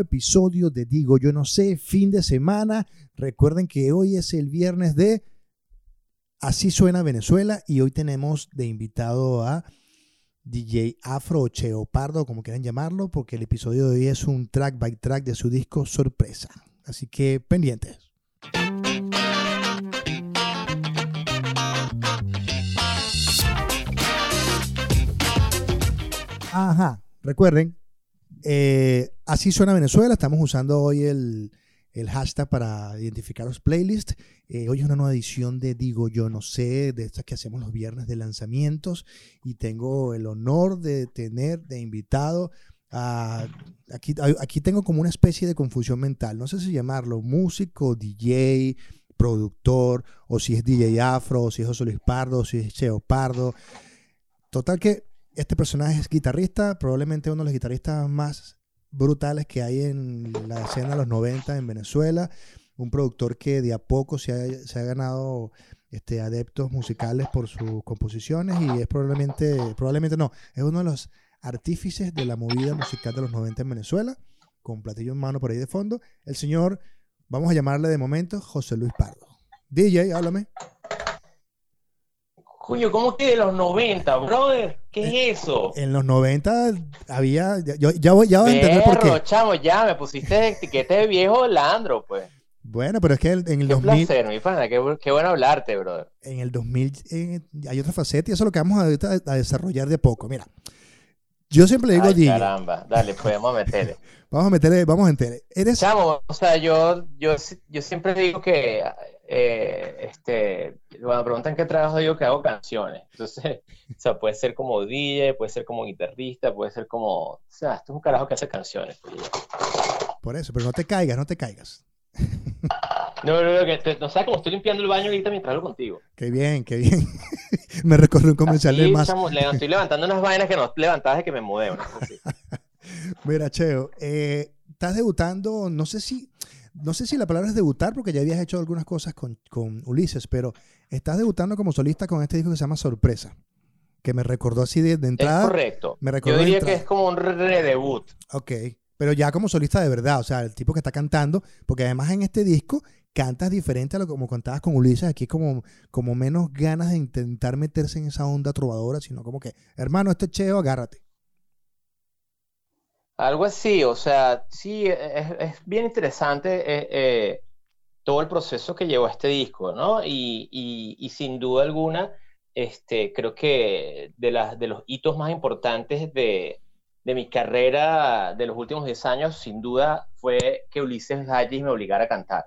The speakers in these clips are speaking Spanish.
episodio de Digo Yo No Sé, fin de semana. Recuerden que hoy es el viernes de Así Suena Venezuela y hoy tenemos de invitado a DJ Afro o Cheo Pardo, como quieran llamarlo, porque el episodio de hoy es un track by track de su disco Sorpresa. Así que pendientes. Ajá, recuerden, eh, así suena Venezuela. Estamos usando hoy el, hashtag para identificar los playlists. Eh, hoy es una nueva edición de Digo Yo No Sé, de estas que hacemos los viernes de lanzamientos. Y tengo el honor de tener de invitado. Aquí, aquí tengo como una especie de confusión mental. No sé si llamarlo músico, DJ, productor, o si es DJ Afro, o si es José Luis Pardo, o si es Cheo Pardo. Total que este personaje es guitarrista, probablemente uno de los guitarristas más brutales que hay en la escena de los 90 en Venezuela. Un productor que de a poco se ha, ganado este, adeptos musicales por sus composiciones y es probablemente, probablemente no, es uno de los artífices de la movida musical de los 90 en Venezuela, con platillo en mano por ahí de fondo. El señor, vamos a llamarle de momento José Luis Pardo. DJ, háblame. Coño, ¿cómo que de los 90, brother? ¿Qué es eh, eso? En los 90 había. Yo, ya, voy, ya voy a entender por qué. chamo, ya me pusiste etiquete de viejo Landro, pues. Bueno, pero es que en el qué 2000. Placer, mi pana, qué, qué, bueno hablarte, brother. En el 2000 eh, hay otra faceta y eso es lo que vamos a, a desarrollar de poco. Mira, yo siempre le digo Ay, Caramba, dale, pues, meterle. vamos a meterle, vamos a meterle. ¿Eres... Chamo, o sea, yo, yo, yo siempre digo que eh, este, cuando preguntan qué trabajo, digo que hago canciones. Entonces, o sea, puede ser como DJ, puede ser como guitarrista, puede ser como, o sea, esto es un carajo que hace canciones. Por eso, pero no te caigas, no te caigas. No, no, no, que no sabes cómo estoy limpiando el baño ahorita mientras hablo contigo. Qué bien, qué bien. me recorrió un comercial de más. estoy levantando unas vainas que no levantabas de que me mudé. Mira, Cheo, eh, estás debutando, no sé si, no sé si la palabra es debutar, porque ya habías hecho algunas cosas con, Ulises, pero estás debutando como solista con este disco que se llama Sorpresa, que me recordó así de, entrada. Es correcto. Yo diría que es como un redebut. Ok, pero ya como solista de verdad, o sea, el tipo que está cantando, porque además en este disco cantas diferente a lo como contabas con Ulises, aquí como, como menos ganas de intentar meterse en esa onda trovadora, sino como que, hermano, este cheo, agárrate. Algo así, o sea, sí, es, bien interesante eh, eh, todo el proceso que llevó este disco, ¿no? Y, sin duda alguna, este, creo que de, las, de los hitos más importantes de, mi carrera de los últimos 10 años, sin duda, fue que Ulises Gallis me obligara a cantar.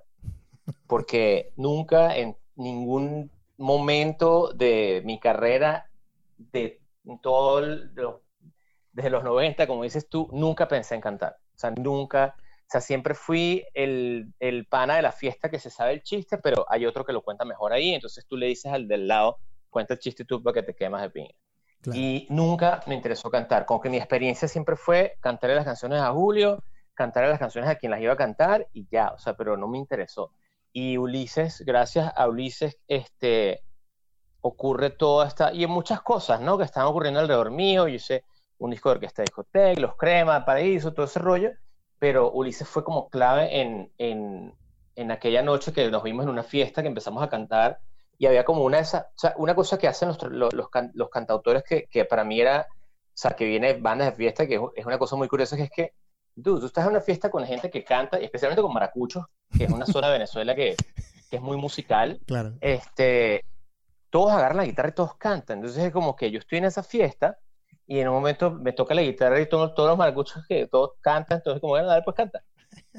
Porque nunca en ningún momento de mi carrera, de todo los desde los 90, como dices tú, nunca pensé en cantar. O sea, nunca, o sea, siempre fui el, el pana de la fiesta que se sabe el chiste, pero hay otro que lo cuenta mejor ahí, entonces tú le dices al del lado, cuenta el chiste tú para que te quemas de piña. Y nunca me interesó cantar, como que mi experiencia siempre fue cantarle las canciones a Julio, cantarle las canciones a quien las iba a cantar y ya, o sea, pero no me interesó. Y Ulises, gracias a Ulises, este, ocurre toda esta, y en muchas cosas, ¿no? Que están ocurriendo alrededor mío, yo sé, un disco de orquesta de discoteca, Los Crema, Paraíso, todo ese rollo, pero Ulises fue como clave en, en, en, aquella noche que nos vimos en una fiesta que empezamos a cantar y había como una, esa, o sea, una cosa que hacen los, los, los, cantautores que, que, para mí era, o sea, que viene bandas de fiesta, que es una cosa muy curiosa, que es que tú, tú estás en una fiesta con gente que canta, especialmente con maracuchos, que es una zona de Venezuela que, que es muy musical, claro. este, todos agarran la guitarra y todos cantan, entonces es como que yo estoy en esa fiesta y en un momento me toca la guitarra y todos, todos los maracuchos que todos cantan, entonces como, bueno, dale, pues canta.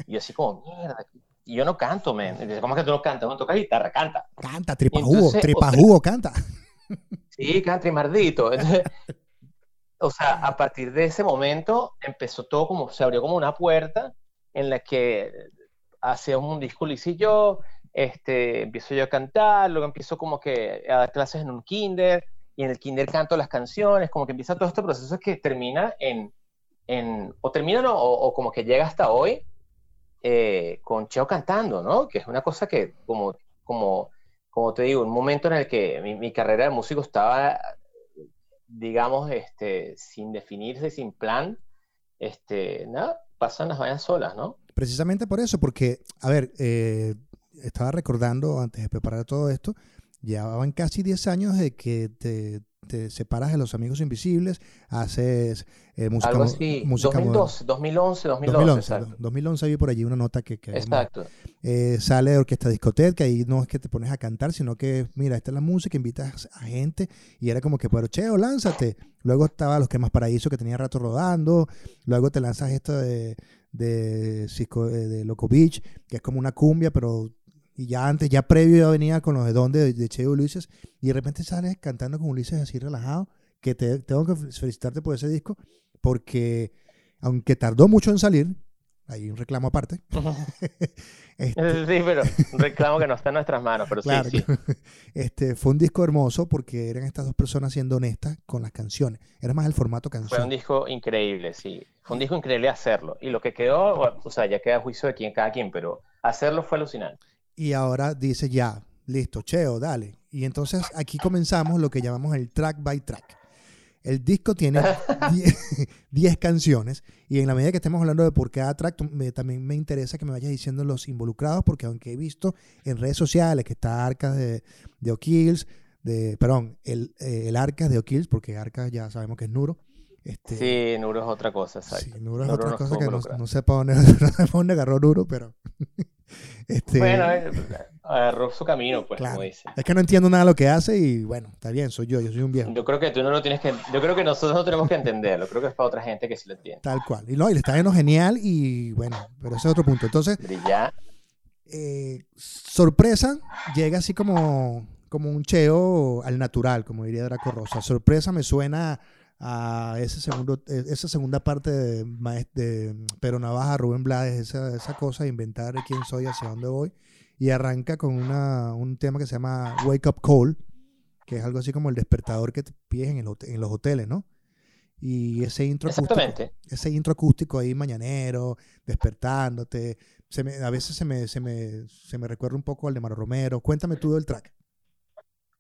Y yo así como, mierda, y yo no canto, men. dice, ¿cómo es que tú no cantas? No toca guitarra, canta. Canta, tripa jugo, tripa jugo, canta. Sí, canta y mardito. o sea, a partir de ese momento empezó todo como, se abrió como una puerta en la que hacía un disco Liz y yo, este, empiezo yo a cantar, luego empiezo como que a dar clases en un kinder, y en el kinder canto las canciones, como que empieza todo este proceso que termina en, en o termina no, o, como que llega hasta hoy eh, con Cheo cantando, ¿no? Que es una cosa que, como, como, como te digo, un momento en el que mi, carrera de músico estaba, digamos, este, sin definirse, sin plan, este, ¿no? pasan las vainas solas, ¿no? Precisamente por eso, porque, a ver, eh, estaba recordando antes de preparar todo esto, llevaban casi 10 años de que te, te separas de los amigos invisibles, haces eh, música, Algo así, 2012, 2011, 2011, 2011, vi por allí una nota que... exacto. Eh, sale de Orquesta Discoteca, que ahí no es que te pones a cantar, sino que, mira, esta es la música, invitas a gente, y era como que, pero cheo, lánzate. Luego estaba Los Quemas Paraíso, que tenía rato rodando, luego te lanzas esto de, de, de, de Loco Beach, que es como una cumbia, pero y ya antes, ya previo ya venía con los de donde de, de Che Ulises, y de repente sales cantando con Ulises así relajado, que te, tengo que felicitarte por ese disco, porque aunque tardó mucho en salir, hay un reclamo aparte. este, sí, pero un reclamo que no está en nuestras manos, pero sí, sí. Este, fue un disco hermoso porque eran estas dos personas siendo honestas con las canciones. Era más el formato canción. Fue un disco increíble, sí. Fue un disco increíble hacerlo. Y lo que quedó, o sea, ya queda a juicio de quién, cada quien, pero hacerlo fue alucinante y ahora dice ya, listo, cheo, dale. Y entonces aquí comenzamos lo que llamamos el track by track. El disco tiene 10 canciones y en la medida que estemos hablando de por cada track, también me interesa que me vayas diciendo los involucrados porque aunque he visto en redes sociales que está Arcas de, de O'Kills, de, perdón, el, eh, el Arcas de O'Kills, porque Arcas ya sabemos que es Nuro. Este, sí, Nuro es otra cosa, exacto. Sí, Nuro es otra cosa que no, no, sé para dónde, no sé dónde agarró Nuro, pero... Este, bueno, eh, agarró su camino, pues, como dice. Es que no entiendo nada de lo que hace y bueno, está bien, soy yo, yo soy un viejo. Yo creo que tú no lo tienes que, yo creo que nosotros no tenemos que entenderlo, creo que es para otra gente que sí lo entiende. Tal cual. Y, no, y le está yendo genial y bueno, pero ese es otro punto. Entonces, eh, sorpresa llega así como, como un cheo al natural, como diría Draco Rosa. Sorpresa me suena a ese segundo, e, esa segunda parte de, de Pero Navaja, Rubén Blades, esa, esa cosa de inventar quién soy, hacia dónde voy. Y arranca con una, un tema que se llama Wake Up Call, que es algo así como el despertador que te pides en, en los hoteles, ¿no? Y ese intro acústico, ese intro acústico ahí mañanero, despertándote, se me, a veces se me, se, me, se me recuerda un poco al de Maro Romero. Cuéntame tú del track.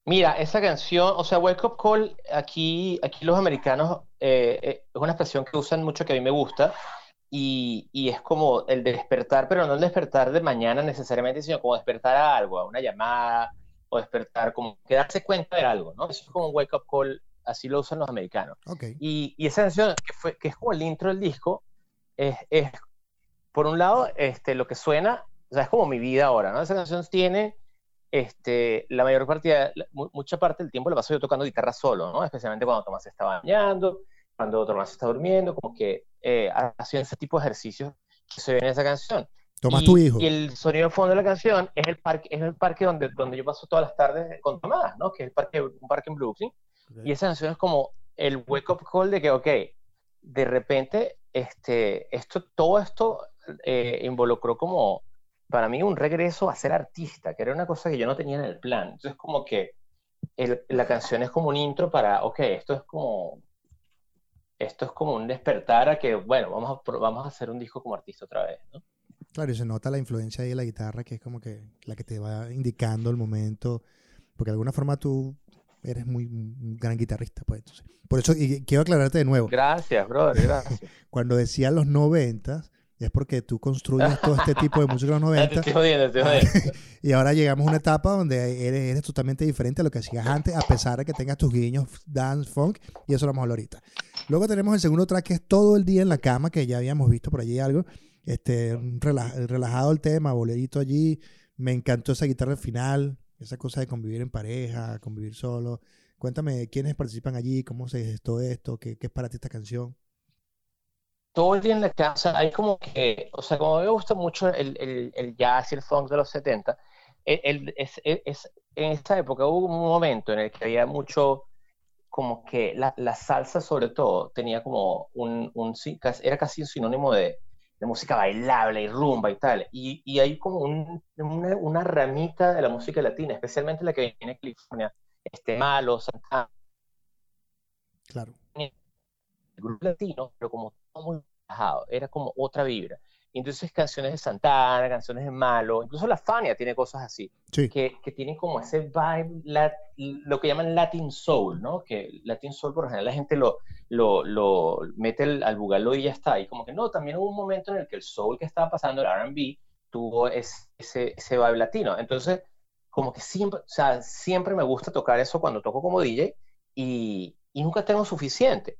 Mira, esa canción, o sea, Wake Up Call, aquí, aquí los americanos eh, eh, es una expresión que usan mucho que a mí me gusta y, y, es como el despertar, pero no el despertar de mañana necesariamente, sino como despertar a algo, a una llamada o despertar, como que darse cuenta de algo, ¿no? Eso es como un Wake Up Call, así lo usan los americanos. Y, y, esa canción, que, fue, que es como el intro del disco, es, es, por un lado, este, lo que suena, o sea, es como mi vida ahora, ¿no? Esa canción tiene este, la mayor parte, mucha parte del tiempo la paso yo tocando guitarra solo, ¿no? Especialmente cuando Tomás se está bañando, cuando Tomás está durmiendo, como que eh, haciendo ese tipo de ejercicios que se ven en esa canción. Tomás, tu hijo. Y el sonido de fondo de la canción es el parque, es el parque donde, donde yo paso todas las tardes con Tomás, ¿no? Que es el parque, un parque en Brooklyn. Y esa canción es como el wake up call de que, ok, de repente, este, esto, todo esto eh, involucró como para mí un regreso a ser artista, que era una cosa que yo no tenía en el plan. Entonces como que la canción es como un intro para, ok, esto es como, esto es como un despertar a que, bueno, vamos a, vamos a hacer un disco como artista otra vez, ¿no? Claro, y se nota la influencia ahí de la guitarra, que es como que la que te va indicando el momento, porque de alguna forma tú eres muy un gran guitarrista, pues. Entonces, por eso, y quiero aclararte de nuevo. Gracias, brother, gracias. Cuando decía los noventas, es porque tú construyes todo este tipo de música en los 90. y ahora llegamos a una etapa donde eres, totalmente diferente a lo que hacías antes, a pesar de que tengas tus guiños dance, funk, y eso lo vamos a hablar ahorita. Luego tenemos el segundo track que es todo el día en la cama, que ya habíamos visto por allí algo. Este, relajado el tema, bolerito allí. Me encantó esa guitarra al final, esa cosa de convivir en pareja, convivir solo. Cuéntame quiénes participan allí, cómo se gestó esto, qué, qué es para ti esta canción todo el día en la casa hay como que, o sea, como me gusta mucho el, el, el jazz y el funk de los 70, el, es, es, en esta época hubo un momento en el que había mucho, como que la, la salsa sobre todo tenía como un, un, era casi un sinónimo de, de música bailable y rumba y tal, y, y hay como un, una, una, ramita de la música latina, especialmente la que viene de California, este Malo, Santana. Claro. El grupo latino, pero como muy era como otra vibra. entonces canciones de Santana, canciones de Malo, incluso la Fania tiene cosas así, que, que, tienen como ese vibe, lo que llaman Latin Soul, ¿no? Que Latin Soul por lo general la gente lo, lo, lo mete al bugaló y ya está. Y como que no, también hubo un momento en el que el soul que estaba pasando, el RB, tuvo ese, ese, ese vibe latino. Entonces, como que siempre, o sea, siempre me gusta tocar eso cuando toco como DJ y, y nunca tengo suficiente.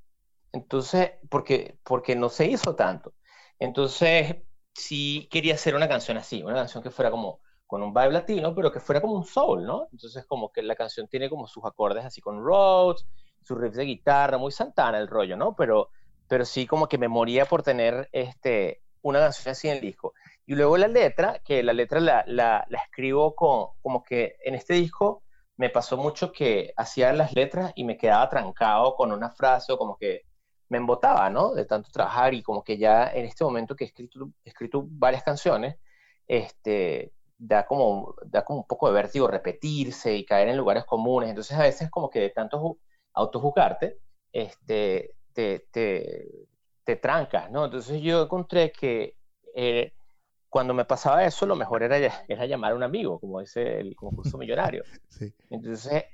Entonces, porque, porque no se hizo tanto. Entonces, sí quería hacer una canción así, una canción que fuera como con un vibe latino, pero que fuera como un soul, ¿no? Entonces, como que la canción tiene como sus acordes así con Rhodes, sus riffs de guitarra, muy Santana el rollo, ¿no? Pero, pero sí como que me moría por tener este, una canción así en el disco. Y luego la letra, que la letra la, la, la escribo con, como que en este disco me pasó mucho que hacía las letras y me quedaba trancado con una frase o como que me embotaba, ¿no? De tanto trabajar y como que ya en este momento que he escrito, escrito varias canciones, este, da como, da como un poco de vértigo repetirse y caer en lugares comunes. Entonces a veces como que de tanto autojuzgarte, este, te, te, te trancas, ¿no? Entonces yo encontré que eh, cuando me pasaba eso, lo mejor era, era llamar a un amigo, como dice el concurso millonario. sí. Entonces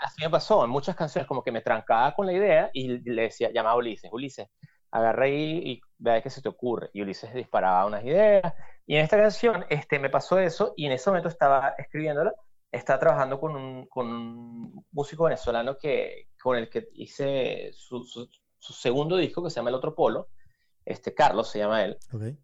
así me pasó en muchas canciones, como que me trancaba con la idea y le decía, llamaba a Ulises, Ulises, agarra ahí y vea qué se te ocurre. Y Ulises disparaba unas ideas. Y en esta canción este, me pasó eso y en ese momento estaba escribiéndola, estaba trabajando con un, con un músico venezolano que, con el que hice su, su, segundo disco que se llama El Otro Polo. Este, Carlos se llama él,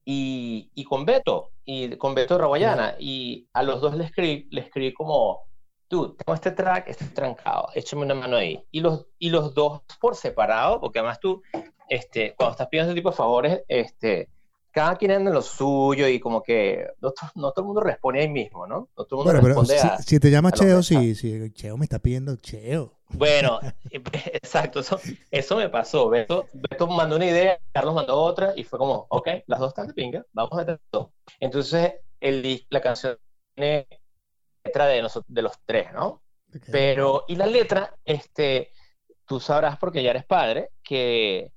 y, y, con Beto, y con Beto Raguayana, y a los dos le escribí, le escribí como, tú, tengo este track, este trancado, échame una mano ahí. Y los, y los dos por separado, porque además tú, este, cuando estás pidiendo este tipo de favores, este, cada quien anda en lo suyo y como que no, no todo el mundo responde ahí mismo, ¿no? No todo el mundo responde pero si, te llama Cheo, si, si Cheo me está pidiendo Cheo. Bueno, exacto, eso, eso me pasó. Beto, Beto mandó una idea, Carlos mandó otra y fue como, ok, las dos están de pinga, vamos a meter dos. Entonces, el, la canción tiene letra de, de los tres, ¿no? Pero, y la letra, este, tú sabrás porque ya eres padre, que,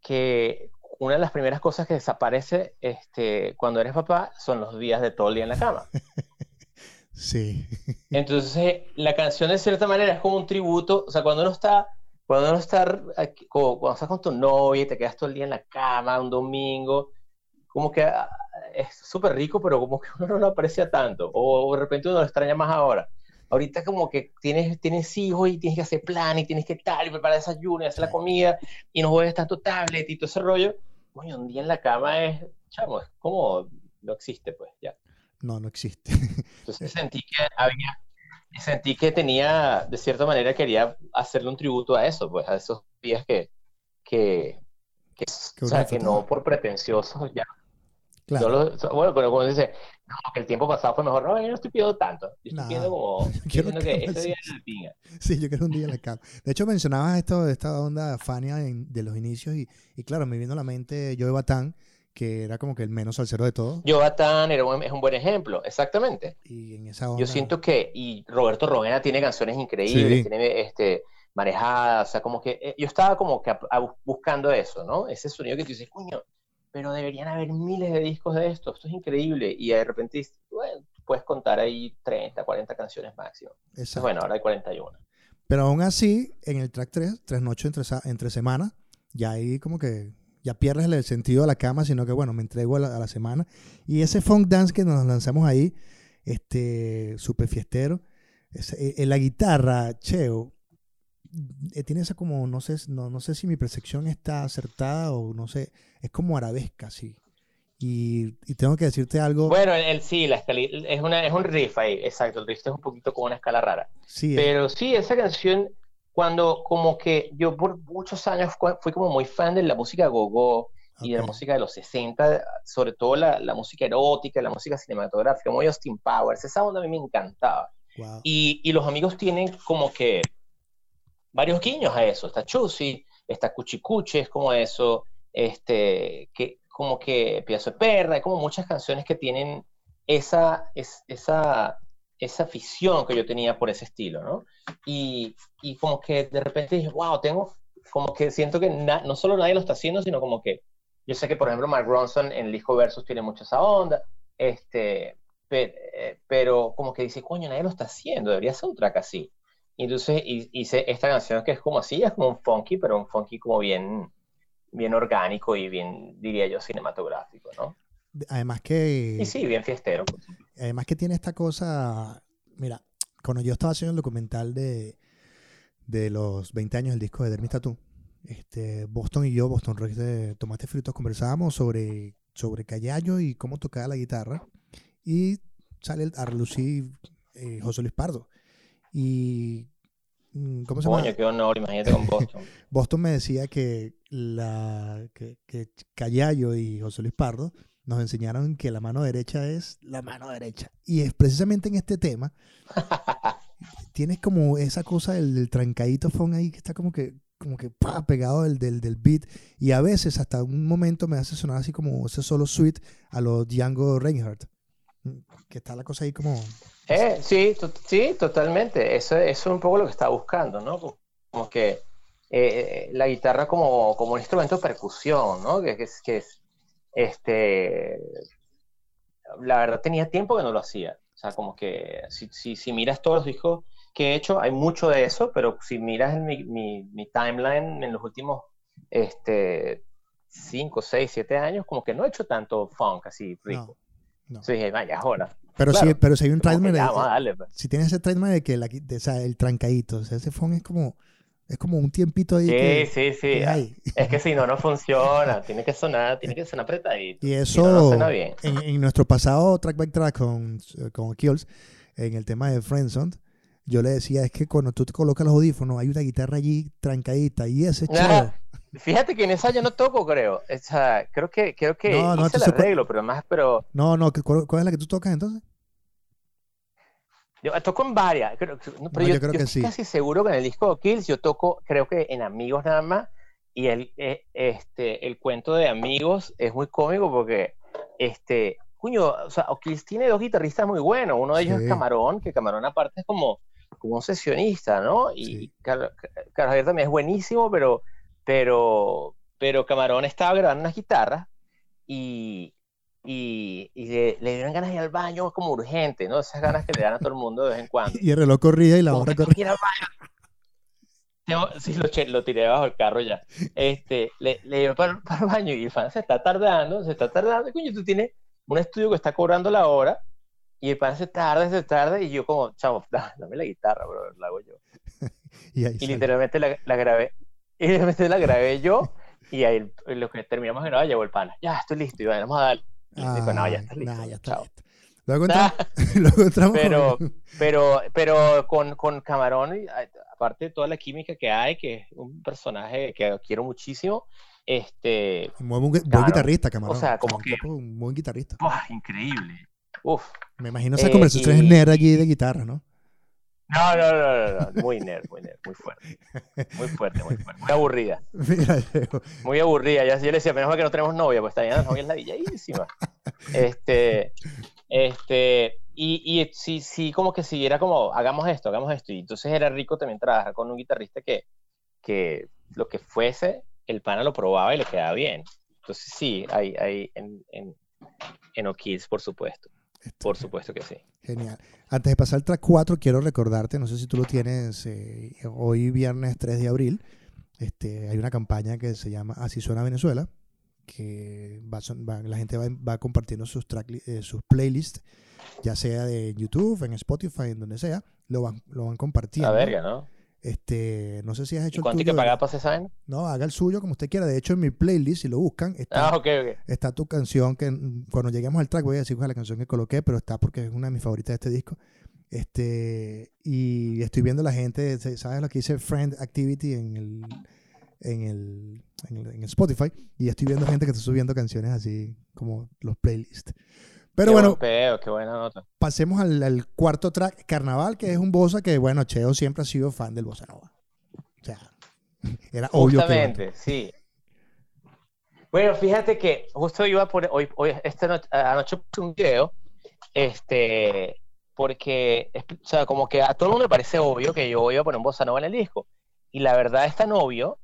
que una de las primeras cosas que desaparece este, cuando eres papá son los días de todo el día en la cama. Sí. Entonces, la canción de cierta manera es como un tributo, o sea, cuando uno está, cuando uno está, cuando estás con tu novia y te quedas todo el día en la cama, un domingo, como que ah, es súper rico, pero como que uno no lo aprecia tanto, o, de repente uno lo extraña más ahora. Ahorita como que tienes, tienes hijos y tienes que hacer plan y tienes que tal y preparar desayuno y hacer la comida y no juegues tanto tablet y todo ese rollo. Coño, un día en la cama es, chamo, es como, no existe pues, ya. No, no existe. Entonces sentí que había, sentí que tenía, de cierta manera quería hacerle un tributo a eso, pues, a esos días que, que, que, o sea, que no por pretenciosos ya Claro. bueno, pero como dice, no, que el tiempo pasado fue mejor. No, yo no estoy pidiendo tanto. Yo estoy pidiendo como. Quiero que, ese día en la pinga. Sí, yo quiero un día en la cama. De hecho, mencionabas esto de esta onda Fania de los inicios y, y, claro, me vino a la mente Joe Batán, que era como que el menos salsero de todos. Joe Batán era un, es un buen ejemplo, exactamente. Y en esa onda... Yo siento que, y Roberto Rogena tiene canciones increíbles, tiene este marejadas, o sea, como que eh, yo estaba como que buscando eso, ¿no? Ese sonido que tú dices, coño, pero deberían haber miles de discos de esto, esto es increíble. Y de repente, bueno, puedes contar ahí 30, 40 canciones máximo. Exacto. Bueno, ahora hay 41. Pero aún así, en el track 3, Tres Noches entre, entre Semanas, ya ahí como que ya pierdes el sentido de la cama, sino que bueno, me entrego a la, semana. Y ese funk dance que nos lanzamos ahí, este, súper fiestero, eh, en la guitarra, Cheo, eh, tiene esa como, no sé, no, no sé si mi percepción está acertada o no sé, es como arabesca, sí. Y, y tengo que decirte algo. Bueno, el, sí, la es, una, es un riff ahí, exacto, el riff es un poquito como una escala rara. Sí, eh. Pero sí, esa canción, cuando como que yo por muchos años fui como muy fan de la música gogo y de la música de los 60, sobre todo la, la, música erótica, la música cinematográfica, como Austin Powers, esa onda a mí me encantaba. Y, y los amigos tienen como que varios guiños a eso. Está Chusi, está Cuchicuche, es como eso, este, que, como que Piazo de Perra, hay como muchas canciones que tienen esa, es, esa, esa afición que yo tenía por ese estilo, ¿no? Y, y como que de repente dije, wow, tengo, como que siento que no solo nadie lo está haciendo, sino como que yo sé que, por ejemplo, Mark Ronson en el disco Versus tiene mucha esa onda, este, eh, pero, como que dice, coño, nadie lo está haciendo, debería ser un track así. Y entonces hice esta canción que es como así, es como un funky, pero un funky como bien, bien orgánico y bien, diría yo, cinematográfico, ¿no? Además que... Y sí, bien fiestero. Además que tiene esta cosa, mira, cuando yo estaba haciendo el documental de, de los 20 años del disco de Dermis Tattoo, este, Boston y yo, Boston Rex de Tomate Fritos, conversábamos sobre, sobre Callayo y cómo tocaba la guitarra. Y sale a relucir eh, José Luis Pardo. Y. Mm, ¿Cómo se Coño, qué honor, imagínate con Boston. Boston me decía que, la, que, Callayo y José Luis Pardo nos enseñaron que la mano derecha es la mano derecha. Y es precisamente en este tema. tienes como esa cosa del, trancadito phone ahí que está como que como que pegado del, del, del, beat y a veces hasta un momento me hace sonar así como ese solo suite a los Django Reinhardt que está la cosa ahí como... Eh, sí, sí, totalmente. Eso, es un poco lo que está buscando, ¿no? Como que eh, la guitarra como, como un instrumento de percusión, ¿no? Que, es, que es, este, la verdad tenía tiempo que no lo hacía. O sea, como que si, si, si miras todos los discos que he hecho, hay mucho de eso, pero si miras en mi, mi, mi timeline en los últimos este, 5, 6, 7 años, como que no he hecho tanto funk así rico. No. Sí, vaya, ahora. Pero, sí, pero si hay un trademark. Pues. Si tienes ese trademark de que la, de, o sea, el trancadito, o sea, ese phone es como. Es como un tiempito ahí. Sí, sí, sí. es que si no, no funciona. Tiene que sonar, tiene que sonar apretadito. Y eso, bien. En, nuestro pasado track by track con, con Kills, en el tema de Friendzone, yo le decía, es que cuando tú te colocas los audífonos, hay una guitarra allí trancadita y ese chido. Fíjate que en esa yo no toco, creo. O sea, creo que, creo que no, no, hice el arreglo, pero más, pero... No, no, ¿cuál, es la que tú tocas entonces? Yo toco en varias, pero yo, creo que estoy casi seguro que en el disco de Kills yo toco, creo que en Amigos nada más, y el, eh, este, el cuento de Amigos es muy cómico porque, este, cuño, o sea, Kills tiene dos guitarristas muy buenos, uno de ellos es Camarón, que Camarón aparte es como, como un sesionista, ¿no? Y Carlos Javier también es buenísimo, pero pero, pero Camarón estaba grabando unas guitarras y, y, le, dieron ganas de ir al baño como urgente, ¿no? Esas ganas que le dan a todo el mundo de vez en cuando. Y el reloj corría y la hora corría. Sí, lo, lo, tiré bajo el carro ya. Este, le, le llevé para, para, el baño y el fan se está tardando, se está tardando. Coño, tú tienes un estudio que está cobrando la hora y el pan se tarda, se tarda y yo como, chavo, dame la guitarra, bro, la hago yo. y, y literalmente la, la, grabé y de la grabé yo y ahí lo que terminamos de grabar llegó el pana. Ya, estoy listo. Y vamos a dar. Y dijo, no, ya está listo. ya está listo. Luego encontramos, pero, pero, pero con, con Camarón, aparte de toda la química que hay, que es un personaje que quiero muchísimo, este... Un buen, guitarrista, Camarón. O sea, como que... Un buen guitarrista. increíble. Uf. Me imagino esa eh, conversación y... nerd allí de guitarra, ¿no? No, no, no, no, muy nerd, muy nerd, muy fuerte. Muy fuerte, muy fuerte. Muy aburrida. muy aburrida. Ya, yo le decía, menos mal que no tenemos novia, pues está bien, la novia es ladilladísima. Este, este, y, y sí, sí, como que si era como, hagamos esto, hagamos esto. Y entonces era rico también trabajar con un guitarrista que, que lo que fuese, el pana lo probaba y le quedaba bien. Entonces sí, hay, hay en, en, en O'Kills, por supuesto. Por supuesto que sí. Genial. Antes de pasar al track 4, quiero recordarte, no sé si tú lo tienes, eh, hoy viernes 3 de abril, este, hay una campaña que se llama Así suena Venezuela, que la gente va, compartiendo sus, track, eh, sus playlists, ya sea de YouTube, en Spotify, en donde sea, lo van, lo van compartiendo. La verga, ¿no? Este, no sé si has hecho ¿Y cuánto hay que pagar para hacer No, haga el suyo como usted quiera. De hecho, en mi playlist, si lo buscan, está, ah, está tu canción que cuando lleguemos al track voy a decir cuál es la canción que coloqué, pero está porque es una de mis favoritas de este disco. Este, y estoy viendo la gente, ¿sabes lo que dice Friend Activity en el, en el, en el Spotify? Y estoy viendo gente que está subiendo canciones así como los playlists. Pero bueno, qué buena nota. pasemos al, cuarto track, Carnaval, que es un bossa que, bueno, Cheo siempre ha sido fan del bossa nova. O sea, era obvio. Justamente, sí. Bueno, fíjate que justo iba por hoy, hoy esta noche, anoche un video, este, porque, o sea, como que a todo el mundo le parece obvio que yo iba a poner un bossa nova en el disco. Y la verdad es tan obvio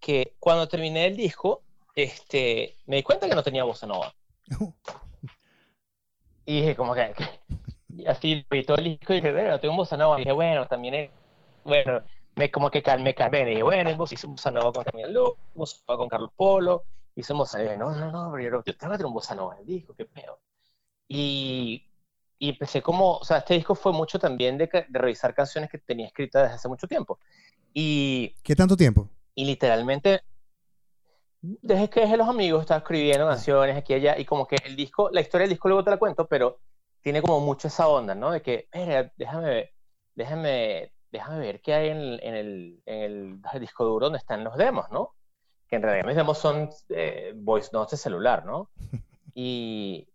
que cuando terminé el disco, este, me di cuenta que no tenía bossa nova. y dije, como que, así vi todo el disco y dije, bueno, tengo un bossa nova. Y dije, bueno, también es, bueno, me como que calmé, calmé. Y dije, bueno, hice un bossa nova con Camila Luz, bossa nova con Carlos Polo, hice un bossa nova. No, no, no, pero yo, tengo que tener un bossa nova disco, qué peor. Y, y empecé como, o sea, este disco fue mucho también de, de revisar canciones que tenía escritas desde hace mucho tiempo. Y, ¿Qué tanto tiempo? Y literalmente, desde que dejé los amigos, estaba escribiendo canciones aquí y allá, y como que el disco, la historia del disco luego te la cuento, pero tiene como mucho esa onda, ¿no? De que, mira, déjame, déjame, déjame ver qué hay en el, en, el, en el, disco duro donde están los demos, ¿no? Que en realidad mis demos son eh, voice notes de celular, ¿no? Y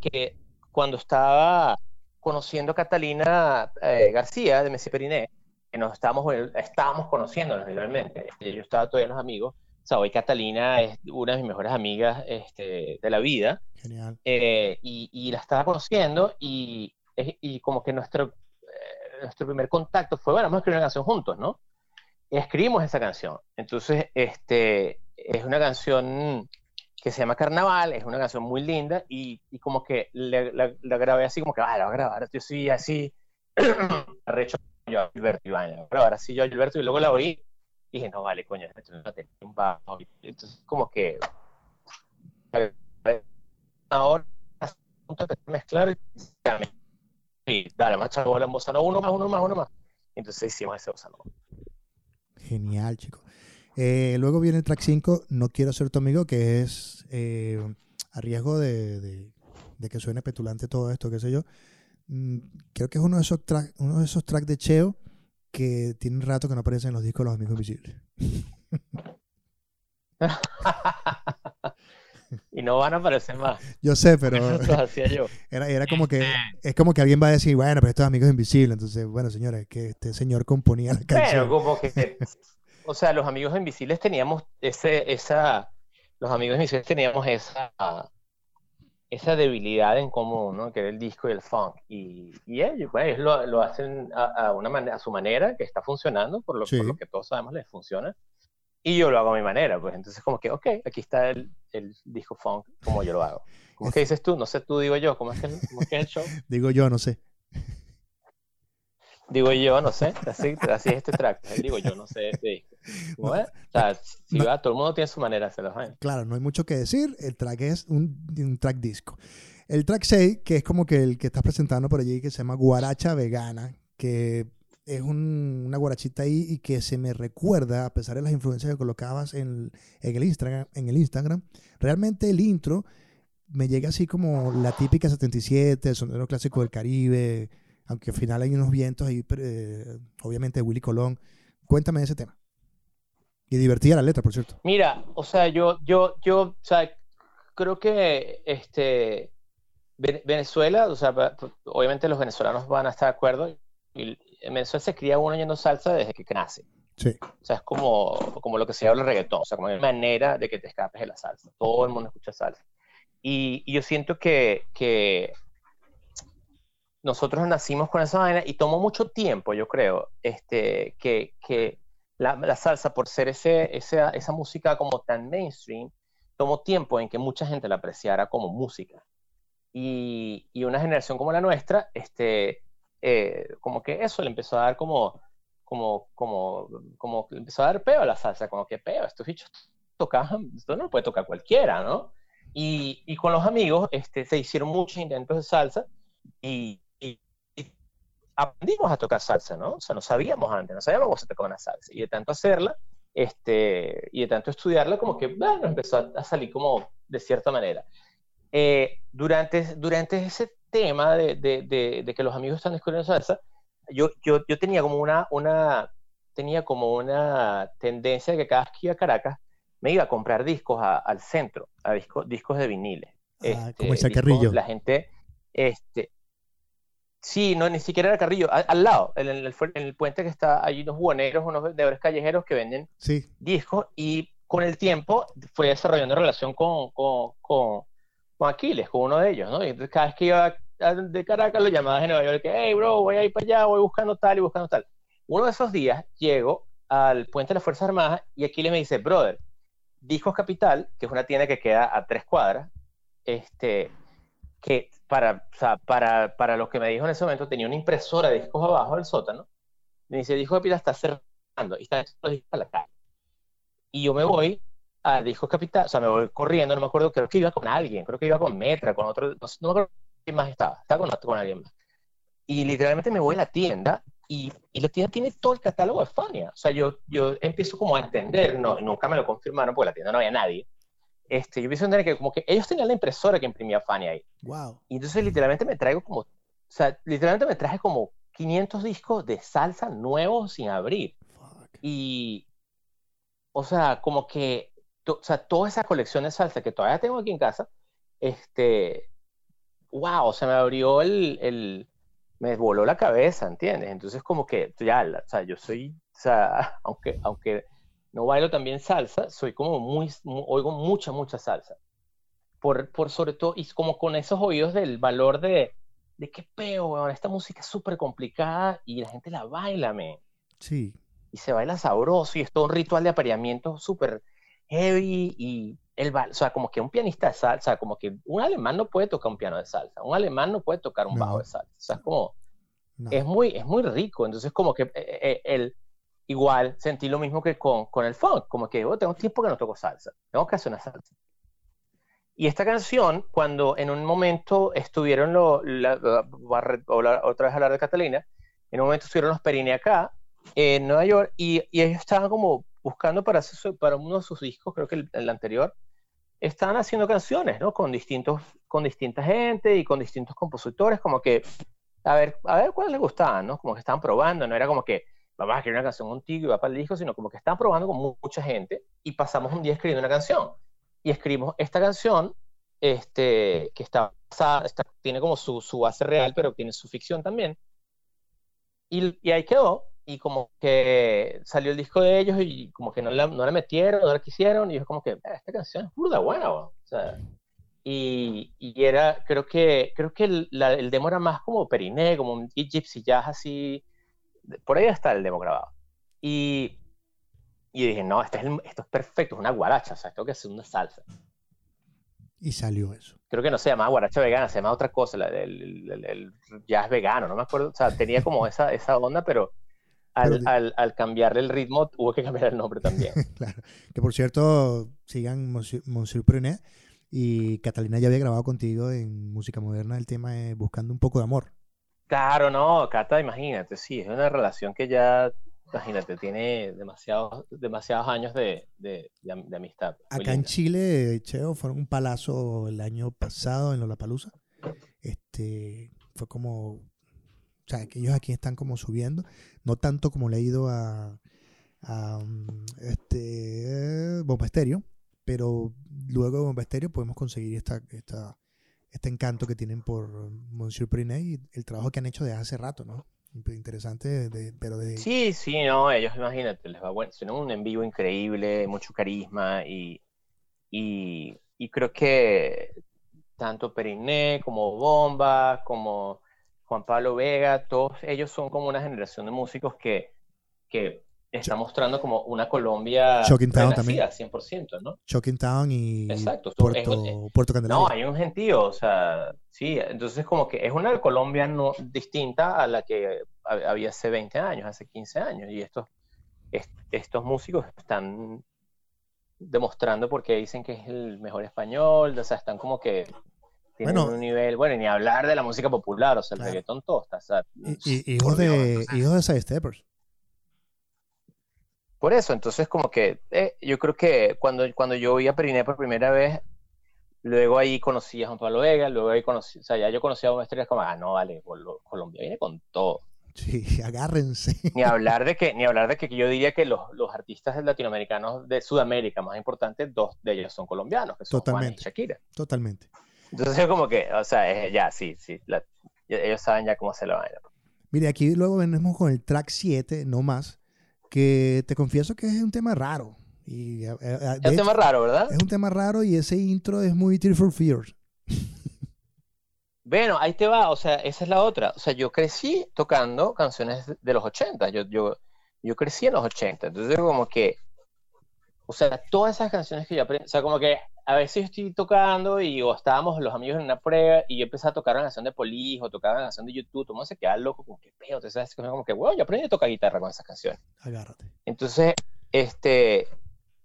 que cuando estaba conociendo a Catalina eh, García de Messi Periné, que nos estábamos, estábamos conociendo realmente, yo estaba todavía los amigos, o sea, hoy Catalina es una de mis mejores amigas este, de la vida, Genial. Eh, y, y, la estaba conociendo y, y como que nuestro, eh, nuestro primer contacto fue, bueno, vamos a escribir una canción juntos, ¿no? Y escribimos esa canción. Entonces, este, es una canción que se llama Carnaval, es una canción muy linda y, y como que la, grabé así como que, ah, la voy a grabar, yo sí, así, arrecho yo a Gilberto y a grabar así yo a Gilberto y luego la oí y dije, no, vale, coño, esto no tiene un bajo. Entonces, como que ahora punto de mezclar y dale, más bola en bossa uno más, uno más, uno más. Entonces hicimos ese bossa Genial, chicos. Eh, luego viene el track 5, No quiero ser tu amigo, que es eh, a riesgo de, que suene petulante todo esto, qué sé yo. Mm, creo que es uno de esos, track, uno de esos tracks de Cheo que tiene rato que no aparecen en los discos de los amigos invisibles. y no van a aparecer más. Yo sé, pero yo. Era, era como que es como que alguien va a decir, bueno, pero estos amigos invisibles. Entonces, bueno, señores, que este señor componía la canción. Pero como que o sea, los amigos invisibles teníamos ese, esa, los amigos invisibles teníamos esa, esa debilidad en común, ¿no? Que era el disco y el funk. Y, y ellos, pues, lo, lo, hacen a, una manera, a su manera, que está funcionando, por lo, por lo, que todos sabemos les funciona. Y yo lo hago a mi manera, pues entonces como que, ok, aquí está el, el disco funk como yo lo hago. ¿Cómo es que dices tú? No sé, tú digo yo, ¿cómo es que, cómo es, que es el show? digo yo, no sé. Digo yo, no sé, así, así es este track. Digo yo, no sé este disco. O sea, si va, todo el mundo tiene su manera de hacerlo. Claro, no hay mucho que decir. El track es un, un, track disco. El track 6, que es como que el que estás presentando por allí, que se llama Guaracha Vegana, que es un, una guarachita ahí y que se me recuerda, a pesar de las influencias que colocabas en, en, el, Instagram, en el Instagram, realmente el intro me llega así como la típica 77, el sonido clásico del Caribe, aunque al final hay unos vientos ahí, eh, obviamente de Willy Colón. Cuéntame de ese tema. Y divertida la letra, por cierto. Mira, o sea, yo, yo, yo, o sea, creo que este, Venezuela, o sea, obviamente los venezolanos van a estar de acuerdo. Y en Venezuela se cría uno oyendo salsa desde que nace. Sí. O sea, es como, como lo que se habla el reggaetón, o sea, como una manera de que te escapes de la salsa. Todo el mundo escucha salsa. Y, y yo siento que, que nosotros nacimos con esa vaina y tomó mucho tiempo, yo creo, este, que, que la, la, salsa, por ser ese, esa, esa música como tan mainstream, tomó tiempo en que mucha gente la apreciara como música. Y, y una generación como la nuestra, este, eh, como que eso le empezó a dar como, como, como, como, empezó a dar peo a la salsa, como que peo, estos bichos tocaban, esto no lo puede tocar cualquiera, ¿no? Y, y con los amigos este, se hicieron muchos intentos de salsa y, aprendimos a tocar salsa, ¿no? O sea, no sabíamos antes, no sabíamos cómo se tocaba una salsa. Y de tanto hacerla, este, y de tanto estudiarla, como que, bueno, empezó a, salir como de cierta manera. Eh, durante, durante ese tema de, de, de, que los amigos están descubriendo salsa, yo, yo, yo tenía como una, una, tenía como una tendencia de que cada vez que iba a Caracas, me iba a comprar discos al centro, a discos discos de viniles. Ah, como el sacarrillo. La gente, este, Sí, no, ni siquiera era Carrillo, al, lado, en el, en el, puente que está allí, unos buhoneros, unos vendedores callejeros que venden discos y con el tiempo fue desarrollando relación con, con, con, Aquiles, con uno de ellos, ¿no? Y entonces cada vez que iba de Caracas lo llamaba de Nueva York, que, hey, bro, voy a ir para allá, voy buscando tal y buscando tal. Uno de esos días llego al puente de las Fuerzas Armadas y aquí le me dice, brother, Discos Capital, que es una tienda que queda a tres cuadras, este, que para, o sea, para, para lo que me dijo en ese momento, tenía una impresora de discos abajo del sótano. Me dice, Discos Capital está cerrando y está los a la calle. Y yo me voy a Discos Capital, o sea, me voy corriendo, no me acuerdo, creo que iba con alguien, creo que iba con Metra, con otro, no, no me acuerdo quién más estaba, estaba con, con alguien más. Y literalmente me voy a la tienda y, y, la tienda tiene todo el catálogo de Fania. O sea, yo, yo empiezo como a entender, no, nunca me lo confirmaron porque la tienda no había nadie. Este, yo a entender que como que ellos tenían la impresora que imprimía Fania ahí. Wow. Y entonces literalmente me traigo como, o sea, literalmente me traje como 500 discos de salsa nuevos sin abrir. Fuck. Y, o sea, como que, o sea, toda esa colección de salsa que todavía tengo aquí en casa, este, wow, se me abrió el, el me voló la cabeza, ¿entiendes? Entonces como que ya, o sea, yo soy, o sea, aunque, aunque no bailo también salsa, soy como muy, muy oigo mucha, mucha salsa. Por, por sobre todo, y como con esos oídos del valor de, de qué peo, weón, esta música es súper complicada y la gente la baila, me. Sí. Y se baila sabroso y es todo un ritual de apareamiento súper heavy y el, o sea, como que un pianista de salsa, como que un alemán no puede tocar un piano de salsa, un alemán no puede tocar un No. bajo de salsa, o sea, es como, No. es muy, es muy rico, entonces como que eh, eh, el, igual sentí lo mismo que con, con el funk, como que oh, tengo tiempo que no toco salsa, tengo que hacer una salsa. Y esta canción, cuando en un momento estuvieron, lo, otra vez hablar de Catalina, en un momento estuvieron los Perini acá, en Nueva York, y, y ellos estaban como buscando para, hacer para uno de sus discos, creo que el, el anterior, estaban haciendo canciones, ¿no? Con, distintos, con distinta gente y con distintos compositores, como que, a ver, a ver cuáles les gustaban, ¿no? Como que estaban probando, no era como que vamos a escribir una canción contigo y va para el disco, sino como que estaban probando con mu- mucha gente y pasamos un día escribiendo una canción. Y escribimos esta canción, este, que está, está- tiene como su, su base real, pero tiene su ficción también. Y, y ahí quedó, y como que salió el disco de ellos y como que no la, no la metieron, no la quisieron, y yo como que, "Ah, esta canción es burda buena, weón". o sea, y, y era, creo que, creo que el, la- el demo era más como Periné, como un Gypsy Jazz así, por ahí está el demo grabado. Y, y dije, no, este es el- esto es perfecto, es una guaracha, o sea, tengo que hacer una salsa. Y salió eso. Creo que no se llamaba guaracha vegana, se llamaba otra cosa, la del el, el jazz vegano, no me acuerdo, o sea, tenía como esa, esa onda, pero al, Pero al, al cambiarle el ritmo hubo que cambiar el nombre también. claro. Que por cierto, sigan Monsieur, Monsieur Prunet. Y Catalina ya había grabado contigo en música moderna el tema de Buscando un poco de amor. Claro, no, Cata, imagínate, sí, es una relación que ya, imagínate, tiene demasiados, demasiados años de, de, de am- de amistad. Muy Acá en. Chile, Cheo, fueron un palazo el año pasado en Lollapalooza. Este, fue como, o sea, que ellos aquí están como subiendo, no tanto como le ha ido a, a um, este Bomba Estéreo, pero luego de Bomba Estéreo podemos conseguir esta, esta, este encanto que tienen por Monsieur Prinet y el trabajo que han hecho desde hace rato, ¿no? Interesante, pero. Sí, sí, no, ellos, imagínate, les va bueno, tienen un en vivo increíble, mucho carisma y, y, y creo que tanto Periné como Bomba, como Juan Pablo Vega, todos ellos son como una generación de músicos que, que está mostrando como una Colombia Shocking Town también. renacida, 100%, ¿no? Shocking Town y Exacto, Puerto, es- Puerto No, Candelaria. hay un gentío, o sea, sí, entonces como que es una Colombia no, distinta a la que hab- había hace 20 años, hace 15 años, y estos, est- estos músicos están demostrando porque dicen que es el mejor español, o sea, están como que tienen Bueno. un nivel, bueno, y ni hablar de la música popular, o sea, el Claro. reggaetón todo está, o sea, Y- y- hijos de, hijos de Side Steppers. Por eso, entonces como que eh, yo creo que cuando, cuando yo vi a Periné por primera vez, luego ahí conocí a Juan Pablo Vega, luego ahí conocí, o sea, ya yo conocí a estrellas como, ah, no, vale, Col- Colombia viene con todo. Sí, agárrense. Ni hablar de que, ni hablar de que yo diría que los, los artistas latinoamericanos de Sudamérica más importantes, dos de ellos son colombianos, que son Totalmente. y Shakira. Totalmente. Entonces como que, o sea, es- ya, sí, sí, la- ellos saben ya cómo se la vaina. Mire, aquí luego venimos con el track 7, no más, que te confieso que es un tema raro. Y, eh, eh, de Es un hecho, tema raro, ¿verdad? es un tema raro y ese intro es muy Tear for Fears. Bueno, ahí te va, o sea, esa es la otra. O sea, yo crecí tocando canciones de los 80. Yo, yo, Yo crecí en los 80, entonces como que, o sea, todas esas canciones que yo aprendí, o sea, como que a veces estoy tocando y o estábamos los amigos en una prueba y yo empecé a tocar una canción de Police o tocaba una canción de YouTube, todo el mundo se queda loco, como que pedo, entonces como que, bueno, yo aprendí a tocar guitarra con esas canciones. Agárrate. Entonces, este,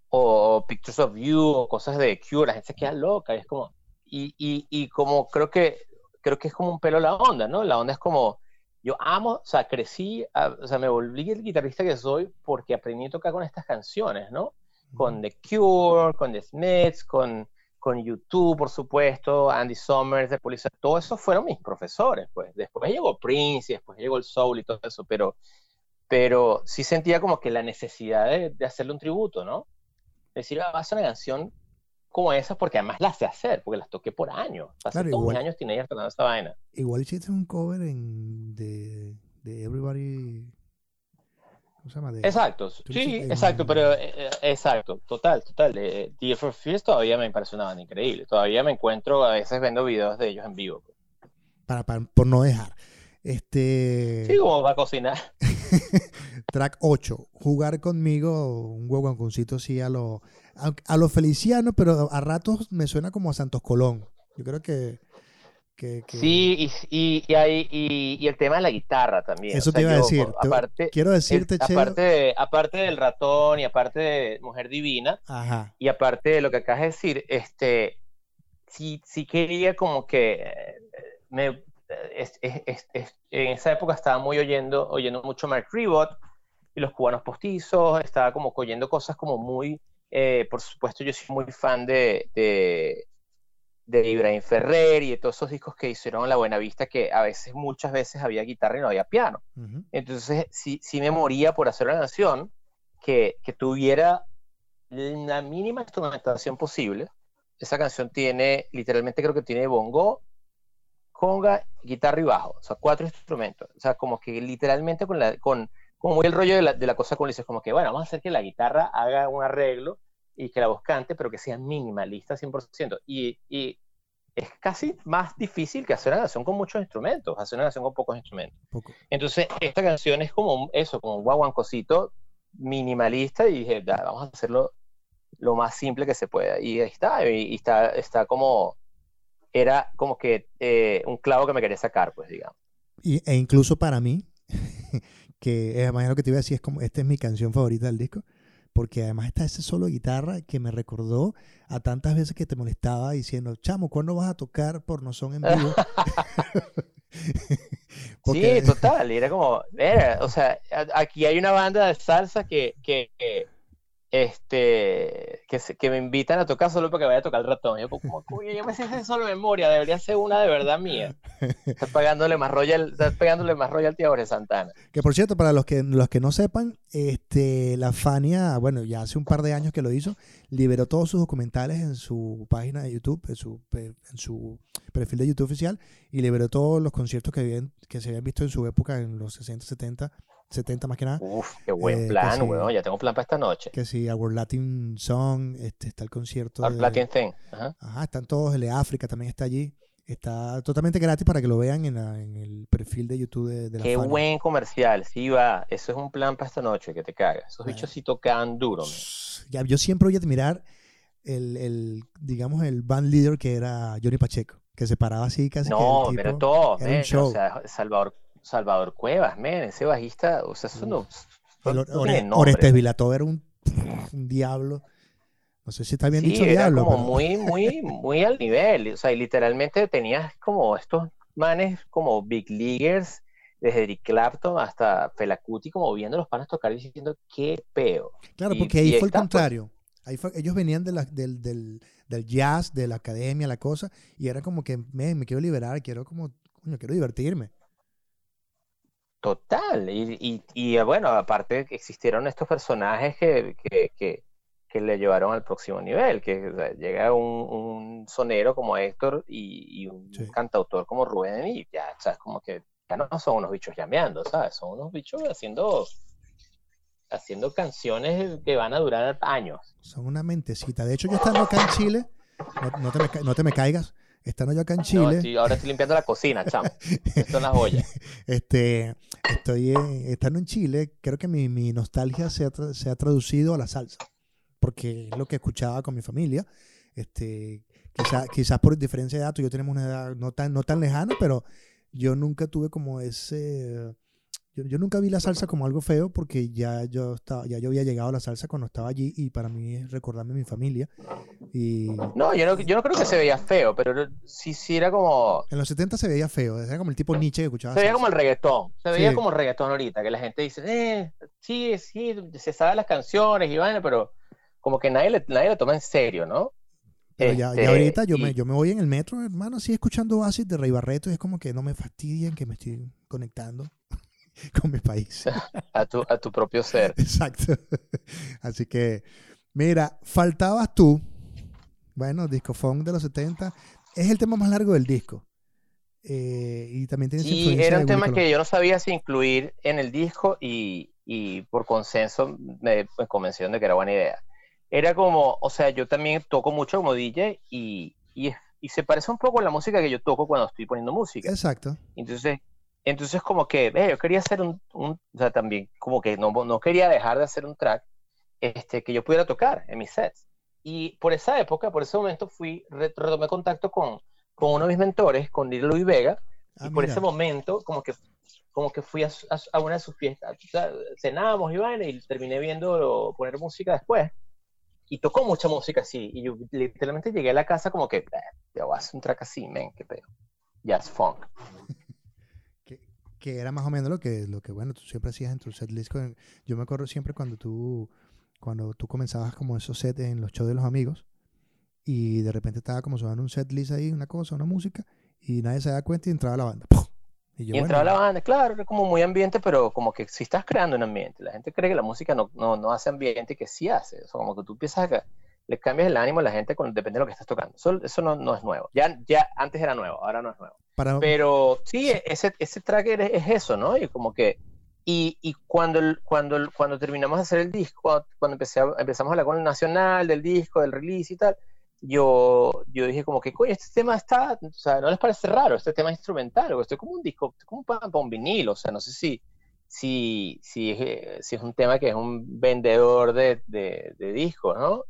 o Pictures of You o cosas de Cure, la gente se queda loca y es como, y, y, y como creo que, creo que es como un pelo la onda, ¿no? La onda es como, yo amo, o sea, crecí, o sea, me volví el guitarrista que soy porque aprendí a tocar con estas canciones, ¿no? Con The Cure, con The Smiths, con, con YouTube, por supuesto, Andy Summers de Police, todo eso fueron mis profesores, pues. Después llegó Prince y después llegó el Soul y todo eso, pero, pero sí sentía como que la necesidad de, hacerle un tributo, ¿no? Decir, ah, vas a una canción como esa porque además la sé hacer, porque las toqué por años. Hace claro, todos mis años tiene tratando esta vaina. Igual hiciste un cover en, de, de Everybody exacto, sí, exacto, pero eh, exacto, total, total. Eh, for Fears todavía me banda increíble. Todavía me encuentro a veces viendo videos de ellos en vivo. Pues. Para, por no dejar. Este... Sí, como va a cocinar. Track 8. Jugar conmigo, un huevoncito sí a lo, a, a lo feliciano, pero a ratos me suena como a Santos Colón. Yo creo que Sí, y, y, hay, y, el tema de la guitarra también. Eso te iba a decir. Aparte, quiero decirte, aparte, aparte del ratón y aparte de Mujer Divina, y aparte de lo que acabas de decir, este, sí, sí quería como que eh, me, en esa época estaba muy oyendo, oyendo mucho Mark Ribot y los cubanos postizos, estaba como oyendo cosas como muy, eh, por supuesto yo soy muy fan de de Ibrahim Ferrer y de todos esos discos que hicieron La Buena Vista, que a veces, muchas veces había guitarra y no había piano. Entonces, sí, sí me moría por hacer una canción que, que tuviera la mínima instrumentación posible. Esa canción tiene, literalmente creo que tiene bongo, conga, guitarra y bajo, o sea, cuatro instrumentos. O sea, como que literalmente con la, con, como muy el rollo de la, de la cosa con dices, como que, bueno, vamos a hacer que la guitarra haga un arreglo y que la voz cante, pero que sea minimalista 100%. Y, y es casi más difícil que hacer una canción con muchos instrumentos, hacer una canción con pocos instrumentos. Entonces, esta canción es como eso, como un guaguancocito minimalista y dije, vamos a hacerlo lo más simple que se pueda. Y ahí está, y, está, está como, era como que eh, un clavo que me quería sacar, pues digamos. Y, e incluso para mí, que es más lo que te iba a decir, es como, esta es mi canción favorita del disco, porque además está ese solo de guitarra que me recordó a tantas veces que te molestaba diciendo, chamo, ¿cuándo vas a tocar por no son en vivo? Sí, total, era como, o sea, aquí hay una banda de salsa que, que, este, que, que, me invitan a tocar solo porque vaya a tocar el ratón. Yo, como, yo me sé solo memoria, debería ser una de verdad mía. Estás pagándole más royal, estás pegándole más royalty a Jorge Santana. Que por cierto, para los que, los que no sepan, este, la Fania, bueno, ya hace un par de años que lo hizo, liberó todos sus documentales en su página de YouTube, en su, en su perfil de YouTube oficial, y liberó todos los conciertos que, habían, que se habían visto en su época, en los 60, 70 70 más que nada. Uf, qué buen eh, plan, weón. Ya tengo plan para esta noche. Que sí, Our Latin Song, este, está el concierto. Our Latin Thing. Ajá. Ajá. están todos. El de África también está allí. Está totalmente gratis para que lo vean en, en el perfil de YouTube de, la Qué buen comercial, sí va. Eso es un plan para esta noche, que te cagas. Esos bichos sí tocan duro. Ya, yo siempre voy a admirar el, el, digamos, el band leader que era Johnny Pacheco, que se paraba así casi. No, que el pero todo. Era un show. O sea, Salvador Salvador Cuevas, men, ese bajista, o sea, eso no. Orestes Vilató era un, diablo. No sé si está bien dicho era diablo. Como muy, muy, muy al nivel. O sea, y literalmente tenías como estos manes como big leaguers, desde Eric Clapton hasta Felacuti, como viendo los panes tocar y diciendo qué peo. Claro, porque ahí fue el contrario. Ahí ellos venían de la, del, del, del, jazz, de la academia, la cosa, y era como que me, me quiero liberar, quiero como, coño, quiero divertirme. Total, y, y, bueno, aparte existieron estos personajes que, que, que, le llevaron al próximo nivel, que llega un, sonero como Héctor y, un cantautor como Rubén y ya, ¿sabes? Como que ya no son unos bichos llameando, ¿sabes? Son unos bichos haciendo, haciendo canciones que van a durar años. Son una mentecita. De hecho, yo estando acá en Chile, no, te, me, no te me caigas, estando yo acá en Chile. ahora estoy limpiando la cocina, chamo. Estas son las ollas. este, estoy estando en Chile, creo que mi, mi nostalgia se ha, se ha, traducido a la salsa, porque es lo que escuchaba con mi familia. Este, quizás quizá por diferencia de edad, yo tenemos una edad no tan, no tan lejana, pero yo nunca tuve como ese yo, nunca vi la salsa como algo feo porque ya yo estaba, ya yo había llegado a la salsa cuando estaba allí y para mí es recordarme a mi familia. Y... No, yo no, yo no creo que se veía feo, pero sí, sí era como... En los 70 se veía feo, era como el tipo Nietzsche que escuchaba. Se veía como el reggaetón, se veía como el reggaetón ahorita, que la gente dice, eh, sí, sí, se sabe las canciones y vaina, pero como que nadie le, nadie lo toma en serio, ¿no? Pero ya, ya, este, ahorita yo, me, yo me voy en el metro, hermano, así escuchando Oasis de Rey Barreto y es como que no me fastidien que me estoy conectando. con mi país. A tu, a tu propio ser. Exacto. Así que, mira, faltabas tú. Bueno, disco funk de los 70. Es el tema más largo del disco. Eh, y también tiene Sí, era un tema que yo no sabía si incluir en el disco y, y por consenso me, me convencieron de que era buena idea. Era como, o sea, yo también toco mucho como DJ y, y, y se parece un poco a la música que yo toco cuando estoy poniendo música. Exacto. Entonces, entonces como que, yo quería hacer un, o sea, también como que no, no quería dejar de hacer un track este, que yo pudiera tocar en mis sets. Y por esa época, por ese momento, fui, retomé contacto con, con uno de mis mentores, con Luis Vega, ah, y por ese momento, como que, como que fui a, a, una de sus fiestas, o sea, cenábamos y vaina, y terminé viendo poner música después, y tocó mucha música así, y yo literalmente llegué a la casa como que, ya voy a hacer un track así, men, qué pedo, jazz funk que era más o menos lo que, lo que bueno, tú siempre hacías en tu set list. Yo me acuerdo siempre cuando tú, cuando tú comenzabas como esos sets en los shows de los amigos y de repente estaba como sonando un set list ahí, una cosa, una música, y nadie se da cuenta y entraba la banda. Y, entraba la banda, claro, era como muy ambiente, pero como que si estás creando un ambiente, la gente cree que la música no, no, no hace ambiente y que sí hace. O sea, como que tú empiezas a, le cambias el ánimo a la gente con, depende de lo que estás tocando. Eso, eso no, no, es nuevo. Ya, ya antes era nuevo, ahora no es nuevo. Pero sí, ese, ese tracker es, eso, ¿no? Y como que, y, y, cuando, cuando, cuando terminamos de hacer el disco, cuando empecé empezamos a hablar con el nacional del disco, del release y tal, yo, yo dije como que, coño, este tema está, o sea, ¿no les parece raro? Este tema instrumental, o esto es como un disco, como un, para un vinilo, o sea, no sé si, si, si, si es un tema que es un vendedor de, de, de discos, ¿no?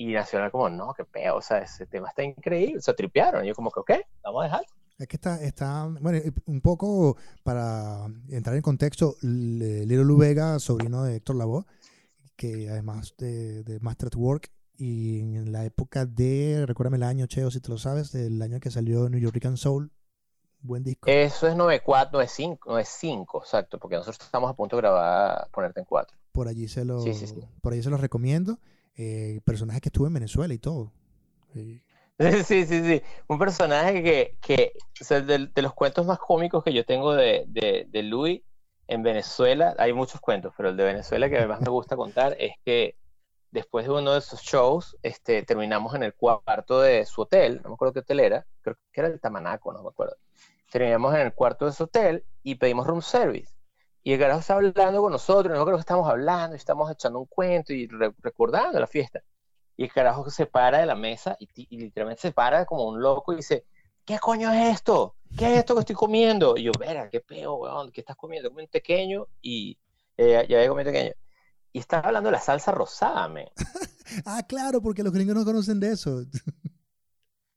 Y Nacional como, no, qué peo, o sea, ese tema está increíble, se tripearon. Y yo como que, ok, vamos a dejar. Es que está, está, bueno, un poco para entrar en contexto, Lilo Vega, sobrino de Héctor Lavoe, que además de, de Master at Work, y en la época de, recuérdame el año, Cheo, si te lo sabes, del año que salió New York Soul, buen disco. Eso es 94, 95, 95, exacto, porque nosotros estamos a punto de grabar Ponerte en Cuatro. Por allí se lo, Por allí se los recomiendo. Eh, personaje que estuvo en Venezuela y todo. Sí. Sí, sí, Un personaje que, que de, los cuentos más cómicos que yo tengo de, de, de Louis en Venezuela, hay muchos cuentos, pero el de Venezuela que más me gusta contar es que después de uno de esos shows, este, terminamos en el cuarto de su hotel, no me acuerdo qué hotel era, creo que era el Tamanaco, no me acuerdo. Terminamos en el cuarto de su hotel y pedimos room service. Y el carajo está hablando con nosotros, nosotros que estamos hablando y estamos echando un cuento y recordando la fiesta. Y el carajo se para de la mesa y, literalmente se para como un loco y dice, ¿qué coño es esto? ¿Qué es esto que estoy comiendo? Y yo, verá, qué peo, weón, ¿qué estás comiendo? Comí un pequeño y eh, ya había comido pequeño. Y estaba hablando de la salsa rosada, me. ah, claro, porque los gringos no conocen de eso.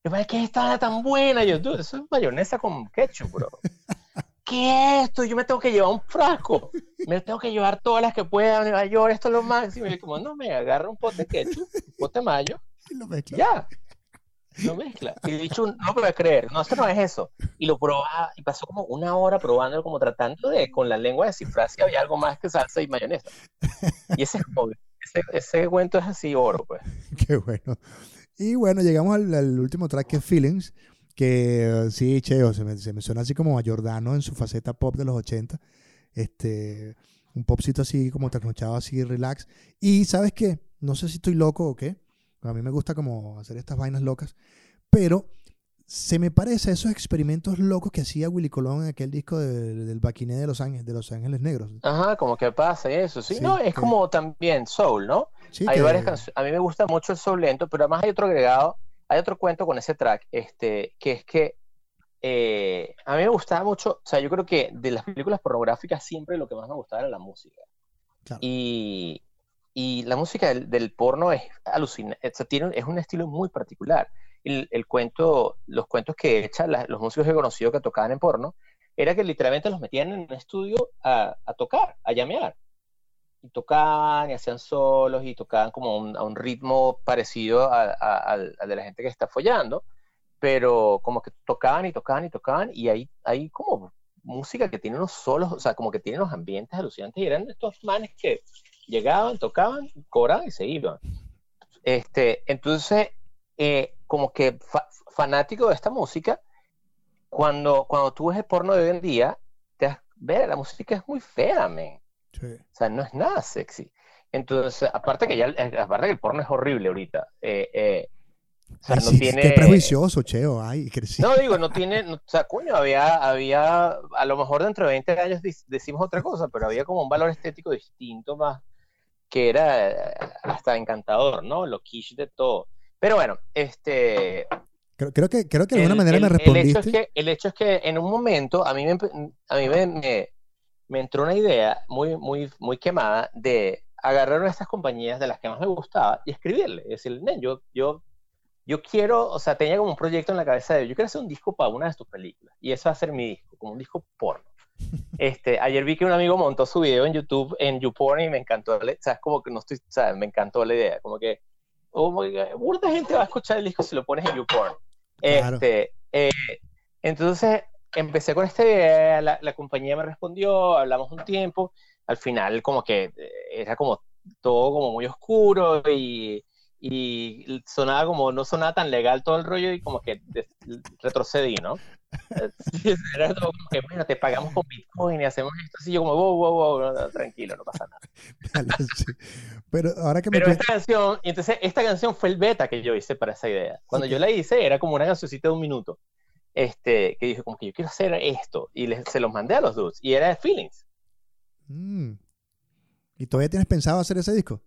Yo, ¿qué está tan buena? Yo, dude, eso es mayonesa con ketchup, bro. ¿qué es esto? Yo me tengo que llevar un frasco. Me tengo que llevar todas las que pueda a Nueva York, esto es lo máximo. Y como, no, me agarra un pote de ketchup, un pote de mayo. Y lo mezcla. Ya. Lo mezcla. Y dicho, no puedo creer, no, esto no es eso. Y lo probaba, y pasó como una hora probándolo, como tratando de, con la lengua, descifrar si había algo más que salsa y mayonesa. Y ese, ese, ese cuento es así oro, pues. Qué bueno. Y bueno, llegamos al, al último track que es Feelings que sí, Cheo, se me, se me, suena así como a Giordano en su faceta pop de los 80. Este, un popcito así como trasnochado, así relax. Y sabes qué, no sé si estoy loco o qué, a mí me gusta como hacer estas vainas locas, pero se me parece a esos experimentos locos que hacía Willy Colón en aquel disco del Baquiné de Los Ángeles, de Los Ángeles Negros. Ajá, como que pasa eso, sí. no, es como también soul, ¿no? hay varias canciones. A mí me gusta mucho el soul lento, pero además hay otro agregado hay otro cuento con ese track, este, que es que eh, a mí me gustaba mucho, o sea, yo creo que de las películas pornográficas siempre lo que más me gustaba era la música. Y, y, la música del, porno es alucinante, tiene, es un estilo muy particular. El, el cuento, los cuentos que echan los músicos que he conocido que tocaban en porno, era que literalmente los metían en un estudio a, a tocar, a llamear. Y tocaban y hacían solos y tocaban como a un ritmo parecido al de la gente que está follando pero como que tocaban y tocaban y tocaban y hay, hay como música que tiene unos solos, o sea, como que tiene unos ambientes alucinantes y eran estos manes que llegaban, tocaban, cobraban y se iban. Este, entonces, eh, como que fanático de esta música, cuando, cuando tú ves el porno de hoy en día, te das, ver, la música es muy fea, man. O sea, no es nada sexy. Entonces, aparte que ya, aparte que el porno es horrible ahorita, eh, eh o no tiene... Qué prejuicioso, Cheo. Ay, No, digo, no tiene. o sea, coño, había, había. A lo mejor dentro de 20 años decimos otra cosa, pero había como un valor estético distinto más que era eh, hasta encantador, ¿no? Lo quiche de todo. Pero bueno, este. Creo, que, creo que de alguna manera me respondiste. El hecho, es que, el hecho es que en un momento a mí me, a mí me, me, entró una idea muy, muy, muy quemada de agarrar a estas compañías de las que más me gustaba y escribirle. Es decir, yo, yo yo quiero, o sea, tenía como un proyecto en la cabeza de, yo quiero hacer un disco para una de tus películas, y eso va a ser mi disco, como un disco porno. Este, ayer vi que un amigo montó su video en YouTube, en YouPorn, y me encantó, o sea, es como que no estoy, o sea, me encantó la idea, como que, oh mucha gente va a escuchar el disco si lo pones en YouPorn. Este, eh, entonces, empecé con esta idea, la, la, compañía me respondió, hablamos un tiempo, al final como que eh, era como todo como muy oscuro y y sonaba como, no sonaba tan legal todo el rollo y como que retrocedí, ¿no? Era como que, bueno, te pagamos con Bitcoin y hacemos esto así, yo como, wow, wow, wow, tranquilo, no pasa nada. Pero ahora que me... Pero esta canción, entonces esta canción fue el beta que yo hice para esa idea. Cuando yo la hice, era como una cancioncita de un minuto, este, que dije como que yo quiero hacer esto, y les, se los mandé a los dudes, y era de Feelings. Mm. ¿Y todavía tienes pensado hacer ese disco?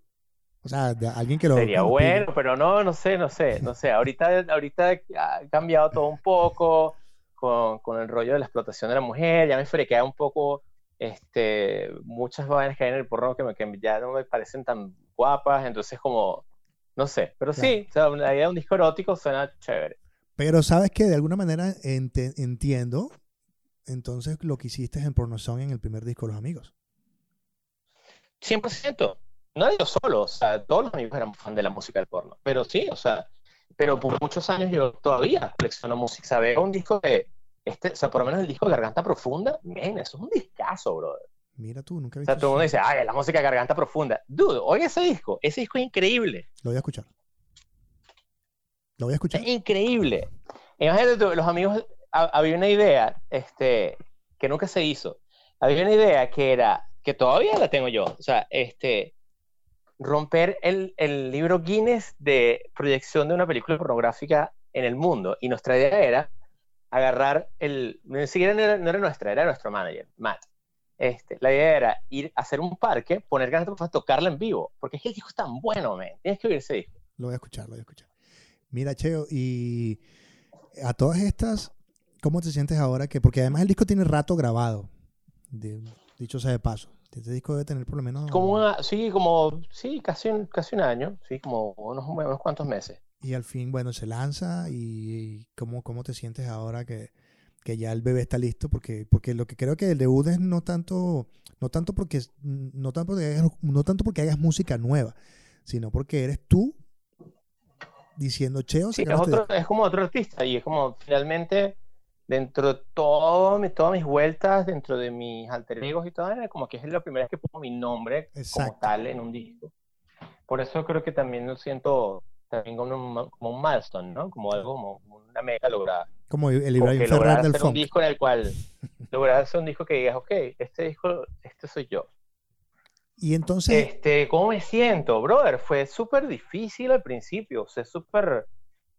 O sea, alguien que lo... Sería bueno, pero no, no sé, no sé, no sé. Ahorita, ahorita ha cambiado todo un poco con, con el rollo de la explotación de la mujer. Ya me frequea un poco este, muchas vainas que hay en el porno que, me, que ya no me parecen tan guapas. Entonces, como, no sé. Pero sí, o sea, la idea de un disco erótico suena chévere. Pero sabes que de alguna manera entiendo entonces lo que hiciste en Porno Song en el primer disco Los Amigos. 100% no yo solo, o sea, todos los amigos eran fan de la música del porno, pero sí, o sea, pero por muchos años yo todavía colecciono música, ¿sabes? Un disco de, este, o sea, por lo menos el disco de Garganta Profunda, men, eso es un discazo, brother. Mira tú, nunca he visto. O sea, todo el mundo dice, ay, la música de Garganta Profunda. Dude, oye ese disco, ese disco es increíble. Lo voy a escuchar. Lo voy a escuchar. Es increíble. Imagínate tú, los amigos, había una idea, este, que nunca se hizo. Había una idea que era, que todavía la tengo yo, o sea, este, romper el, el, libro Guinness de proyección de una película pornográfica en el mundo. Y nuestra idea era agarrar el. Ni siquiera no era, nuestra, era nuestro manager, Matt. Este, la idea era ir a hacer un parque, poner ganas de tocarla en vivo. Porque es que el disco es tan bueno, man. Tienes que oír ese disco. Lo voy a escuchar, lo voy a escuchar. Mira, Cheo, y a todas estas, ¿cómo te sientes ahora? que Porque además el disco tiene rato grabado, de, dicho sea de paso. Este disco debe tener por lo menos... Como sí, como, sí, casi un, casi un año, sí, como unos, unos cuantos meses. Y al fin, bueno, se lanza y, ¿cómo, ¿cómo te sientes ahora que, que ya el bebé está listo? Porque, porque lo que creo que el debut es no tanto, no tanto porque, no tanto porque hagas, no tanto porque hagas música nueva, sino porque eres tú diciendo, Cheo, sí, es, otro, es como otro artista y es como finalmente dentro de todo, todas mis vueltas, dentro de mis alter egos y todo, como que es la primera vez que pongo mi nombre como tal en un disco. Por eso creo que también lo siento también como un, como un milestone, ¿no? Como algo, como una mega lograda. Como el Ibrahim Ferrer del hacer un disco en el cual, lograr hacer un disco que digas, ok, este disco, este soy yo. Y entonces... Este, ¿Cómo me siento, brother? Fue súper difícil al principio, o sea, súper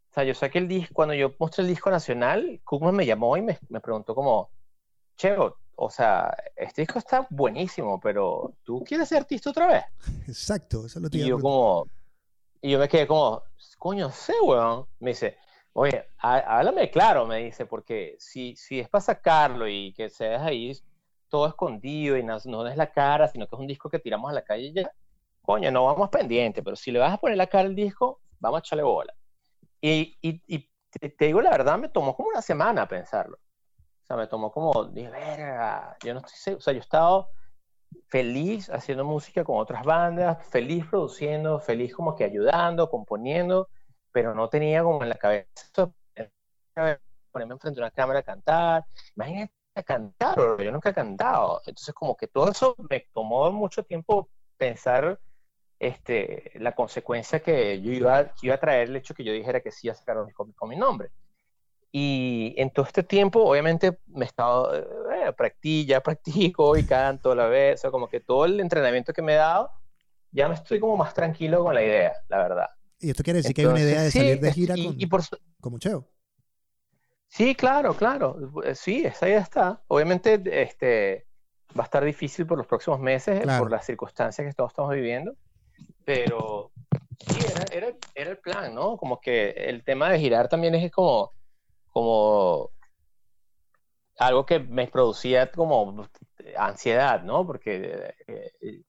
o sea, yo saqué el disco, cuando yo mostré el disco nacional, Cookman me llamó y me, me preguntó como, Cheo, o sea, este disco está buenísimo, pero ¿tú quieres ser artista otra vez? Exacto, eso lo Y yo como, Y yo me quedé como, coño, sé, weón. Me dice, oye, háblame claro, me dice, porque si, si es para sacarlo y que se deja ahí todo escondido y no, no es la cara, sino que es un disco que tiramos a la calle ya, coño, no vamos pendiente, pero si le vas a poner la cara al disco, vamos a echarle bola. Y, y, y te, digo la verdad, me tomó como una semana pensarlo. O sea, me tomó como, dije, verga, yo no estoy seguro, o sea, yo he estado feliz haciendo música con otras bandas, feliz produciendo, feliz como que ayudando, componiendo, pero no tenía como en la cabeza ponerme enfrente de una cámara a cantar. Imagínate cantar, yo nunca he cantado. Entonces como que todo eso me tomó mucho tiempo pensar este, la consecuencia que yo iba, iba a traer el hecho que yo dijera que sí a sacar un disco con mi nombre. Y en todo este tiempo, obviamente, me he estado, eh, practico, practico y canto a la vez, o sea, como que todo el entrenamiento que me he dado, ya me estoy como más tranquilo con la idea, la verdad. ¿Y esto quiere decir que hay una idea de salir de gira con, y por, con Mucheo? Sí, claro, claro. Eh, sí, esa idea está. Obviamente, este, va a estar difícil por los próximos meses por las circunstancias que todos estamos viviendo, pero sí, era, era, era, el plan, ¿no? Como que el tema de girar también es como, como algo que me producía como ansiedad, ¿no? Porque eh,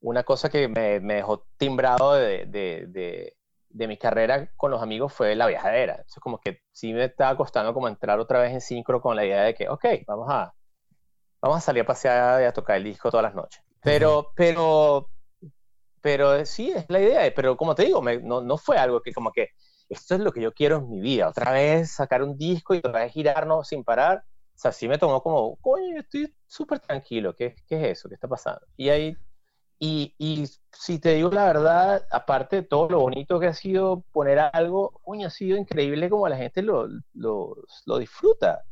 una cosa que me, me dejó timbrado de, de, de, mi carrera con los amigos fue la viajadera. Entonces como que sí me estaba costando como entrar otra vez en sincro con la idea de que, ok, vamos a, vamos a salir a pasear y a tocar el disco todas las noches. Pero, pero, pero sí, es la idea. Pero como te digo, no, no fue algo que como que esto es lo que yo quiero en mi vida. Otra vez sacar un disco y otra vez girarnos sin parar. O sea, sí me tomó como, coño, estoy súper tranquilo. ¿Qué, ¿Qué, es eso? ¿Qué está pasando? Y ahí y, y, si te digo la verdad, aparte de todo lo bonito que ha sido poner algo, coño, ha sido increíble como la gente lo, lo, lo disfruta.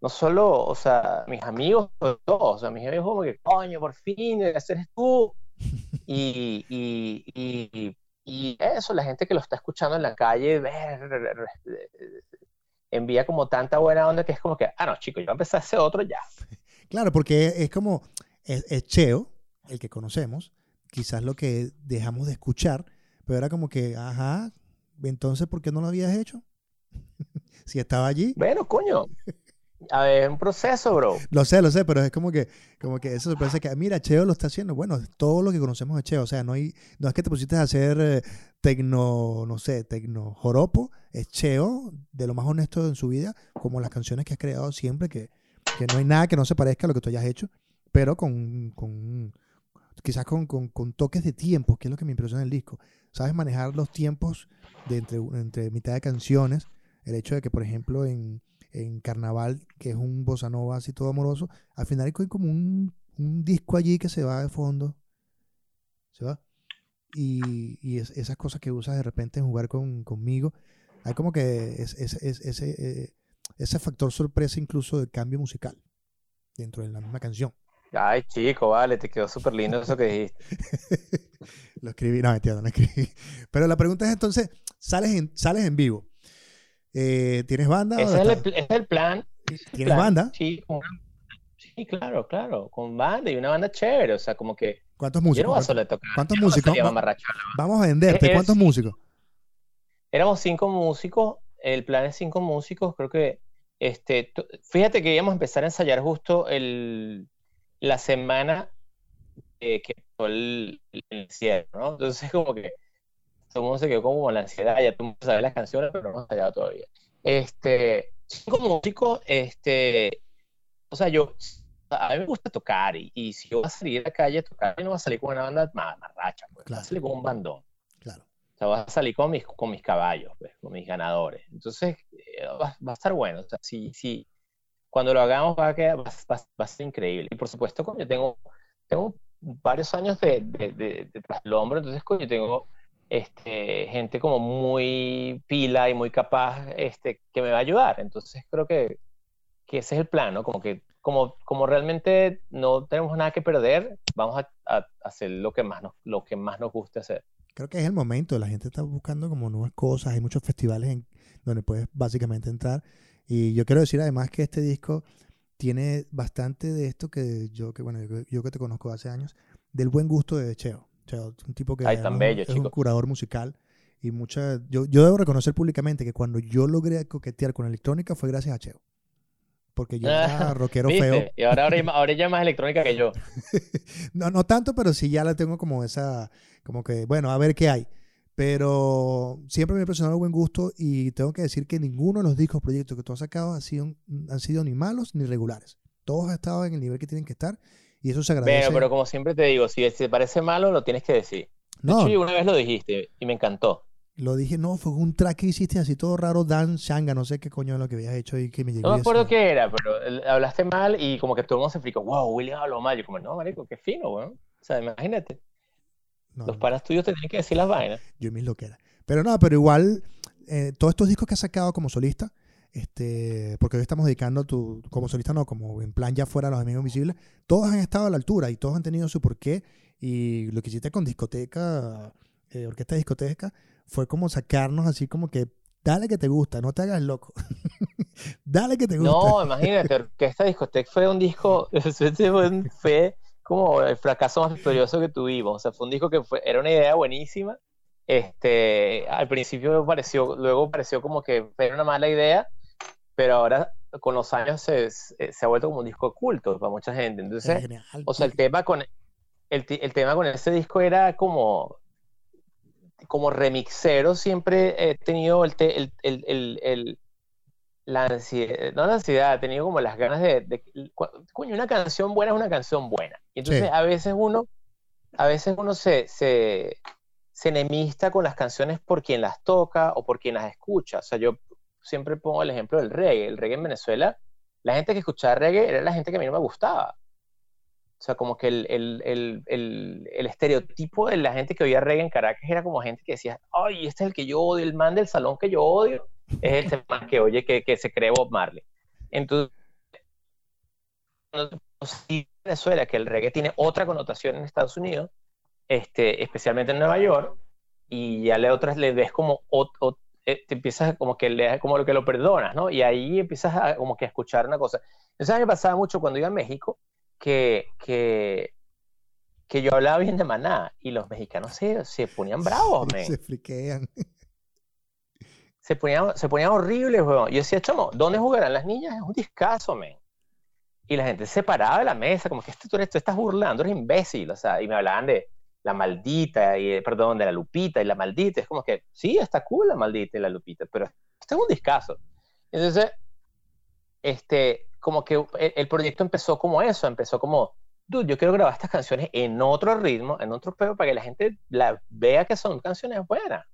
No solo, o sea, mis amigos, todos, o sea, mis amigos como que, coño, por fin, hacer tú. Y, y, y, eso, la gente que lo está escuchando en la calle, envía como tanta buena onda que es como que, ah, no, chicos, yo voy a empezar a hacer otro ya. Claro, porque es como, es, es cheo, el que conocemos, quizás lo que dejamos de escuchar, pero era como que, ajá, entonces, ¿por qué no lo habías hecho? si estaba allí. Bueno, coño. A ver, es un proceso, bro. Lo sé, lo sé, pero es como que, como que eso sorpresa que, mira, Cheo lo está haciendo. Bueno, todo lo que conocemos de Cheo. O sea, no, hay, no es que te pusiste a hacer eh, tecno, no sé, tecno joropo. Es Cheo, de lo más honesto en su vida, como las canciones que has creado siempre, que, que no hay nada que no se parezca a lo que tú hayas hecho, pero con, con quizás con, toques de tiempo, que es lo que me impresiona el disco. Sabes manejar los tiempos de entre, entre mitad de canciones. El hecho de que, por ejemplo, en, Carnaval, que es un bossa nova así todo amoroso, al final hay como un, disco allí que se va de fondo. ¿Se va? Y, esas cosas que usas de repente en jugar conmigo, hay como que es, ese, eh, ese factor sorpresa incluso del cambio musical dentro de la misma canción. Ay, chico, vale, te quedó súper lindo eso que dijiste. Lo escribí, no, entiendo, no escribí. Pero la pregunta es entonces, ¿sales en, sales en vivo? Eh, ¿Tienes banda? Ese es el, es el, plan. ¿Tienes banda? Sí, sí, claro, claro, con banda y una banda chévere, o sea, como que... ¿Cuántos músicos? Yo no tocar. ¿Cuántos músicos? Vamos a venderte, ¿cuántos músicos? Éramos cinco músicos, el plan es cinco músicos, creo que, este, fíjate que íbamos a empezar a ensayar justo el la semana que fue el, cierre, ¿no? Entonces, como que todo el mundo se quedó como con la ansiedad, ya tú sabes las canciones, pero no allá todavía. Este, como músico, este, o sea, yo, a mí me gusta tocar y, y si yo voy a salir a la calle a tocar, yo no voy a salir con una banda más, más racha, pues, voy a salir con un bandón. Claro. O sea, voy a salir con mis, con mis caballos, pues, con mis ganadores. Entonces, eh, va, va, a estar bueno. O sea, si, si, cuando lo hagamos va a, quedar, va, a ser increíble. Y por supuesto, yo tengo, tengo varios años de, de, de, detrás del hombro, entonces yo tengo este, gente como muy pila y muy capaz este, que me va a ayudar. Entonces creo que, que ese es el plan, ¿no? Como que como, como realmente no tenemos nada que perder, vamos a, hacer lo que, más nos, lo que más nos guste hacer. Creo que es el momento, la gente está buscando como nuevas cosas, hay muchos festivales en donde puedes básicamente entrar y yo quiero decir además que este disco tiene bastante de esto que yo, que bueno, yo, que te conozco hace años, del buen gusto de Cheo. Cheo, un tipo que Ay, tan además bello, es un curador musical. Y mucha, yo, yo debo reconocer públicamente que cuando yo logré coquetear con electrónica fue gracias a Cheo. Porque yo era rockero feo. Y ahora, ahora, ahora ella es más electrónica que yo. No, no tanto, pero sí ya la tengo como esa, como que, bueno, a ver qué hay. Pero siempre me ha impresionado el buen gusto y tengo que decir que ninguno de los discos, proyectos que tú has sacado han sido, han sido ni malos ni regulares. Todos han estado en el nivel que tienen que estar y eso se agradece. Pero, pero como siempre te digo, si te parece malo, lo tienes que decir. De no, hecho, una vez lo dijiste y me encantó. lo dije, no, fue un track que hiciste así todo raro, Dan Shanga, no sé qué coño es lo que habías hecho y que me llegó. No me acuerdo qué era, pero hablaste mal y como que todo el mundo se fricó. Wow, William habló mal. Yo como, no, marico, qué fino, weón. O sea, imagínate. No, Los panas tuyos te tienen que decir las vainas. yo mis loqueras. Pero no, pero igual, eh, todos estos discos que has sacado como solista, este, porque hoy estamos dedicando tu, como solista, no, como en plan ya fuera los amigos invisibles, todos han estado a la altura y todos han tenido su porqué. Y lo que hiciste con discoteca, eh, orquesta de discoteca, fue como sacarnos así como que, dale que te gusta, no te hagas loco. dale que te gusta. No, imagínate, que esta discoteca fue un disco, fue como el fracaso más victorioso que tuvimos. O sea, fue un disco que fue, era una idea buenísima. Este, al principio pareció, luego pareció como que era una mala idea, pero ahora con los años se, se, ha vuelto como un disco oculto para mucha gente. Es Entonces, genial. o sea, el tema con el, el tema con ese disco era como como remixero siempre he tenido el, te- el, el- la ansiedad, no la ansiedad, he tenido como las ganas de, coño, una canción buena es una canción buena. Y entonces Sí. a veces uno, a veces uno se, se, se enemista con las canciones por quien las toca o por quien las escucha. O sea, yo siempre pongo el ejemplo del reggae. El reggae en Venezuela, la gente que escuchaba reggae era la gente que a mí no me gustaba. O sea, como que el, el, el, el, el estereotipo de la gente que oía reggae en Caracas era como gente que decía, ay, este es el que yo odio, el man del salón que yo odio, es el man que oye que, que se cree Bob Marley. Entonces, sí, en Venezuela, que el reggae tiene otra connotación en Estados Unidos, este, especialmente en Nueva York, y ya le otras le ves como, ot- eh, te empiezas como que le, como lo que lo perdonas, ¿no? Y ahí empiezas a, como que a escuchar una cosa. Eso me pasaba mucho cuando iba a México, que, que, que yo hablaba bien de Maná, y los mexicanos se, se ponían bravos, men. Se friquean. Se ponían, se ponían horribles, weón. Yo decía, chamo, ¿dónde jugarán las niñas? Es un discazo, men. Y la gente se paraba de la mesa, como que este, tú, eres- tú estás burlando, eres imbécil, o sea, y me hablaban de la maldita, y, perdón, de la lupita y la maldita. Es como que, sí, está cool la maldita y la lupita, pero este es un discazo. Entonces, este, como que el, el proyecto empezó como eso, empezó como, dude, yo quiero grabar estas canciones en otro ritmo, en otro peo, para que la gente la vea que son canciones buenas.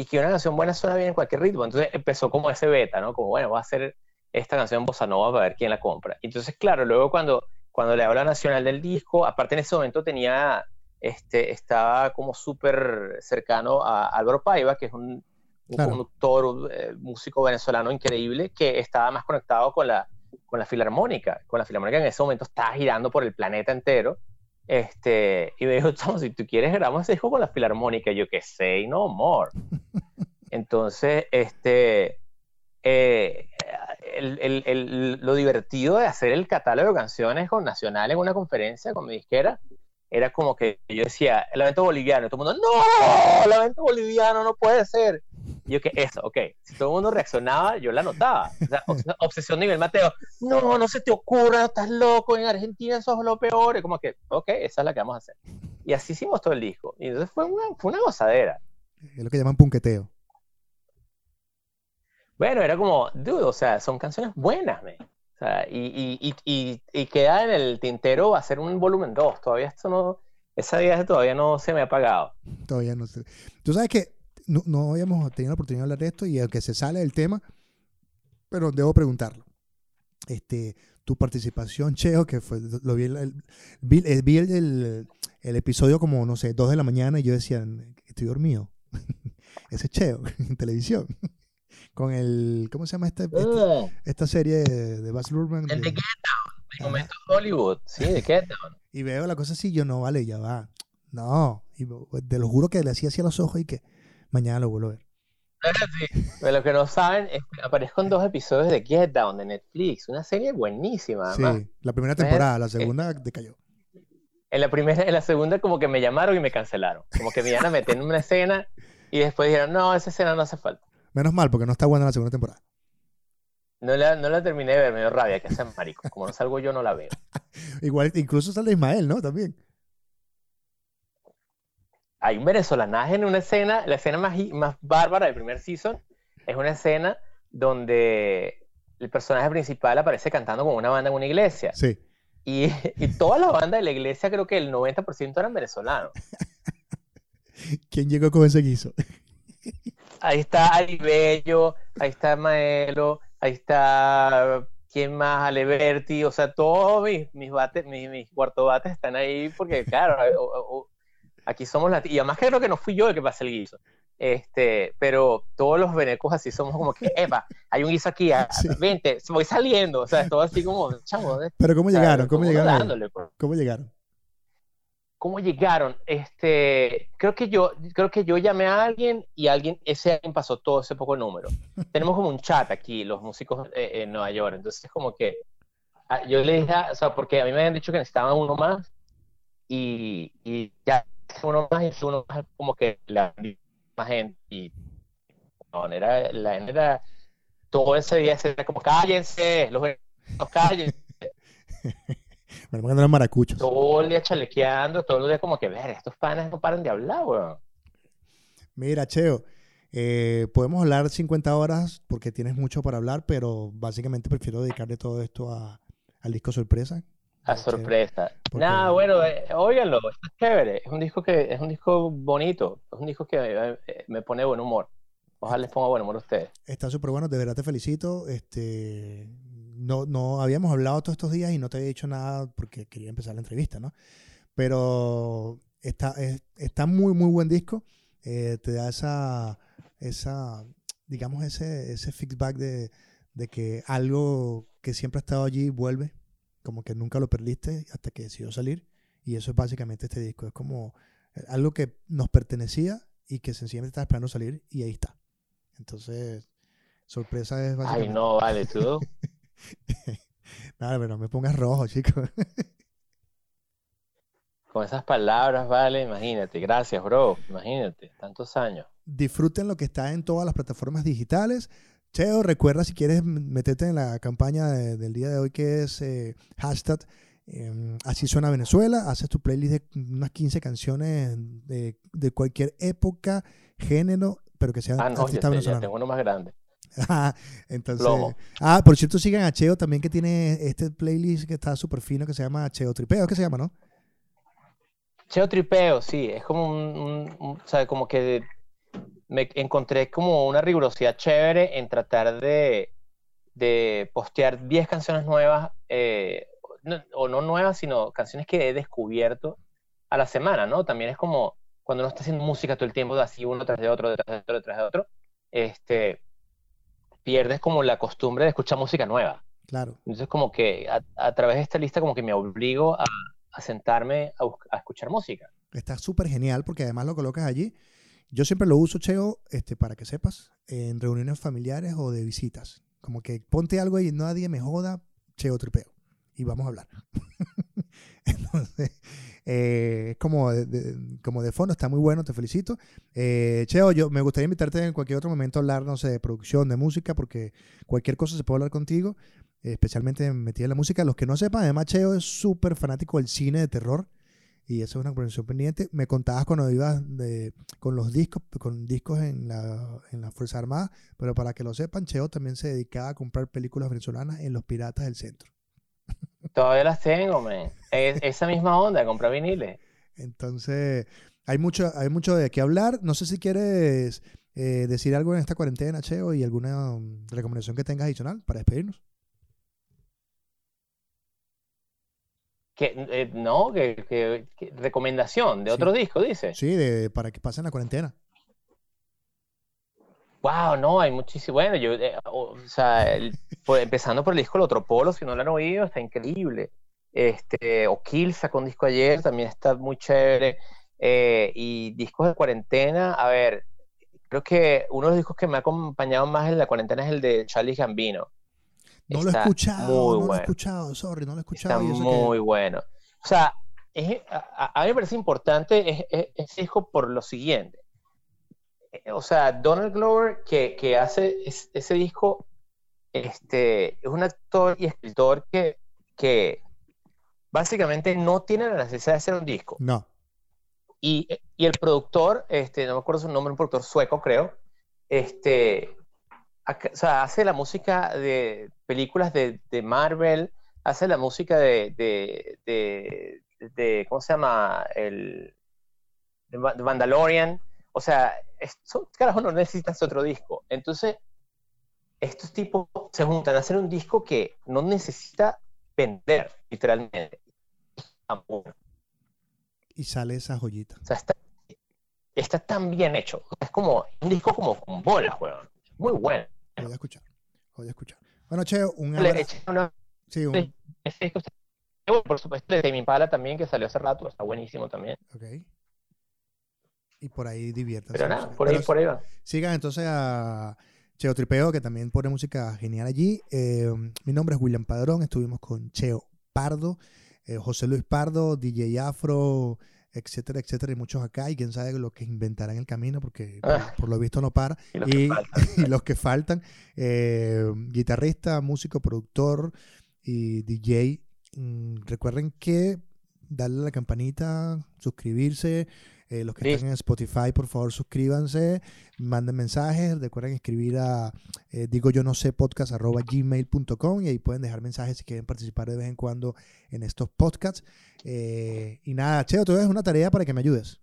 Y que una canción buena suena bien en cualquier ritmo. Entonces empezó como ese beta, ¿no? Como, bueno, voy a hacer esta canción bossa nova para ver quién la compra. Entonces, claro, luego cuando, cuando le habla nacional del disco, aparte en ese momento tenía, este, estaba como súper cercano a Álvaro Paiva, que es un, un Claro. conductor, eh, músico venezolano increíble, que estaba más conectado con la, con la filarmónica. Con la filarmónica en ese momento estaba girando por el planeta entero. Este, y me dijo, "Chamo, si tú quieres grabamos ese disco con la filarmónica. Y yo, que say no more. Entonces, este, eh, el- el- el- lo divertido de hacer el catálogo de canciones con Nacional en una conferencia con mi disquera era como que yo decía, el evento boliviano, y todo el mundo, no, el evento boliviano no puede ser. Y yo que eso, ok, si todo el mundo reaccionaba, yo la notaba. O sea, obs- obsesión nivel Mateo, no, no se te ocurra, estás loco, en Argentina sos lo peor. Y como que, ok, esa es la que vamos a hacer. Y así hicimos todo el disco. Y entonces fue una, fue una gozadera. Es lo que llaman punqueteo. Bueno, era como, dude, o sea, son canciones buenas, man. O sea, y, y, y, queda en el tintero hacer un volumen 2. Todavía esto no, esa viaje todavía no se me ha apagado. Todavía no sé. Tú sabes que no, no habíamos tenido la oportunidad de hablar de esto y aunque se sale del tema, pero debo preguntarlo. Este, tu participación, Cheo, que fue, lo vi, el, el- vi, eh, vi el, el- el episodio como, no sé, dos de la mañana y yo decía, estoy dormido. Ese es Cheo en televisión. Con el, ¿cómo se llama este, este- Mm, esta serie de, Baz Luhrmann? el de de- Get Down, momento Hollywood. Sí, de Get Down. y veo la cosa así, yo no, vale, ya va. No, y te lo juro que le hacía así a los ojos y que mañana lo vuelvo a ver. Sí. Pero los que no saben, es que aparezco en dos episodios de Get Down de Netflix. Una serie buenísima, Sí, además. la primera temporada, la eh, segunda decayó. En la primera, en la segunda como que me llamaron y me cancelaron. Como que me iban a meter en una escena y después dijeron, no, esa escena no hace falta. Menos mal, porque no está buena la segunda temporada. No la, no la terminé de ver, me dio rabia que sea marico. Como no salgo yo, no la veo. Igual, incluso sale Ismael, ¿no? También. Hay un venezolanaje en una escena, la escena más, más bárbara del primer season, es una escena donde el personaje principal aparece cantando con una banda en una iglesia. Sí. Y, y toda la banda de la iglesia, creo que el 90% eran venezolanos. ¿Quién llegó con ese guiso? Ahí está Ari Bello, ahí está Maelo, ahí está, ¿quién más? Aleberti, o sea, todos mis, mis bates, mis, mis bates están ahí porque, claro, aquí somos latinos. Y además creo que no fui yo el que pasé el guiso. Este, pero todos los venecos así somos como que, Eva, hay un guiso aquí, ah, vente, voy saliendo, o sea, todo así como, chamo. Pero ¿cómo llegaron? ¿Cómo llegaron? Pues. ¿Cómo llegaron? ¿Cómo llegaron? Este, creo que yo, creo que yo llamé a alguien y alguien, ese alguien pasó todo ese poco número. Tenemos como un chat aquí, los músicos eh, en Nueva York, entonces es como que ah, yo le dije, o sea, porque a mí me habían dicho que necesitaban uno más y, y ya uno más y uno más como que la más gente y no, era, la era todo ese día era como cállense, los, los cállense. Me lo eran maracuchos. Todo el día chalequeando, todo el día como que, ver, estos panes no paran de hablar, weón. Mira, Cheo, eh, podemos hablar 50 horas porque tienes mucho para hablar, pero básicamente prefiero dedicarle todo esto a, al disco sorpresa. A sorpresa. Nada, bueno, eh, óiganlo, está chévere. Es un disco que es un disco bonito, es un disco que eh, me pone buen humor. Ojalá les ponga buen humor a ustedes. Está súper bueno, de verdad te felicito. Este, no, no habíamos hablado todos estos días y no te había dicho nada porque quería empezar la entrevista, ¿no? Pero está, está muy, muy buen disco. Eh, te da esa, esa digamos, ese, ese feedback de, de que algo que siempre ha estado allí vuelve, como que nunca lo perdiste hasta que decidió salir. Y eso es básicamente este disco. Es como eh, algo que nos pertenecía y que sencillamente estaba esperando salir y ahí está. Entonces, sorpresa es básicamente... Ay, no, vale, tú. Nada, pero no me pongas rojo, chicos. Con esas palabras, vale, imagínate. Gracias, bro. Imagínate, tantos años. Disfruten lo que está en todas las plataformas digitales. Cheo, recuerda si quieres meterte en la campaña del día de hoy que es eh, hashtag em, Así suena Venezuela. Haces tu playlist de unas 15 canciones de, cualquier época, género, pero que sean ah, no, ya, tengo uno más grande. Ah, entonces. Ah, por cierto, sigan a Cheo también que tiene este playlist que está súper fino que se llama Cheo Tripeo, ¿qué se llama, no? Cheo Tripeo, sí, es como un, o sea, como que me encontré como una rigurosidad chévere en tratar de, de postear 10 canciones nuevas, eh, o no nuevas, sino canciones que he descubierto a la semana, ¿no? También es como cuando uno está haciendo música todo el tiempo, así uno tras de otro, detrás de otro, detrás de otro, este, pierdes como la costumbre de escuchar música nueva. Claro. Entonces como que a, través de esta lista como que me obligo a, sentarme a, escuchar música. Está súper genial porque además lo colocas allí. Yo siempre lo uso, Cheo, este, para que sepas, en reuniones familiares o de visitas. Como que ponte algo y nadie me joda, Cheo tripeo. Y vamos a hablar. Entonces, eh, como, de, como de fondo, está muy bueno, te felicito. Eh, Cheo, yo me gustaría invitarte en cualquier otro momento a hablar, no sé, de producción, de música, porque cualquier cosa se puede hablar contigo, especialmente metida en la música. Los que no sepan, además Cheo es súper fanático del cine de terror y eso es una conversación pendiente. Me contabas cuando ibas de, con los discos, con discos en la, en la Fuerza Armada, pero para que lo sepan, Cheo también se dedicaba a comprar películas venezolanas en los Piratas del Centro. Todavía las tengo, man. esa misma onda, comprar viniles. Entonces, hay mucho, hay mucho de qué hablar. No sé si quieres eh, decir algo en esta cuarentena, Cheo, y alguna recomendación que tengas adicional para despedirnos. Que, eh, no, que, recomendación de otro disco, dice. Sí, de, para que pasen la cuarentena. Wow, no, hay muchísimo. Bueno, yo, eh, o sea, empezando por el disco El Otro Polo, si no lo han oído, está increíble. Este, o Kill sacó un disco ayer, también está muy chévere. Eh, y discos de cuarentena, a ver, creo que uno de los discos que me ha acompañado más en la cuarentena es el de Charlie Gambino. No lo he escuchado, no lo he escuchado, sorry, no lo he escuchado. Está muy bueno. O sea, a, mí me parece importante ese disco por lo siguiente. Eh, o sea, Donald Glover, que, que hace ese disco, este, es un actor y escritor que, que básicamente no tiene la necesidad de hacer un disco. No. Y, y, el productor, este, no me acuerdo su nombre, un productor sueco, creo, este, o sea, hace la música de películas de, de Marvel, hace la música de, de, de, ¿cómo se llama? El de Mandalorian. O sea, esto, carajo, no necesitas otro disco. Entonces, estos tipos se juntan a hacer un disco que no necesita vender, literalmente. Y sale esa joyita. O sea, está, está tan bien hecho. Es como un disco como con bolas, weón. Muy bueno. Voy a escuchar. Voy a escuchar. Bueno, Cheo, un abrazo. Sí, un... por supuesto, de mi pala también, que salió hace rato, está buenísimo también. Ok. Y por ahí diviértanse. Pero nada, por ahí, por ahí va. Sigan entonces a Cheo Tripeo, que también pone música genial allí. Eh, mi nombre es William Padrón, estuvimos con Cheo Pardo, eh, José Luis Pardo, DJ Afro, etcétera, etcétera, y muchos acá, y quién sabe lo que inventará en el camino, porque ah. por, lo visto no para. Y los, que, faltan, eh, guitarrista, músico, productor y DJ. Mm, recuerden que darle a la campanita, suscribirse. Eh, los que están en Spotify, por favor, suscríbanse, manden mensajes. Recuerden escribir a eh, digo yo no sé podcast arroba gmail.com y ahí pueden dejar mensajes si quieren participar de vez en cuando en estos podcasts. Eh, y nada, Cheo, te voy a una tarea para que me ayudes.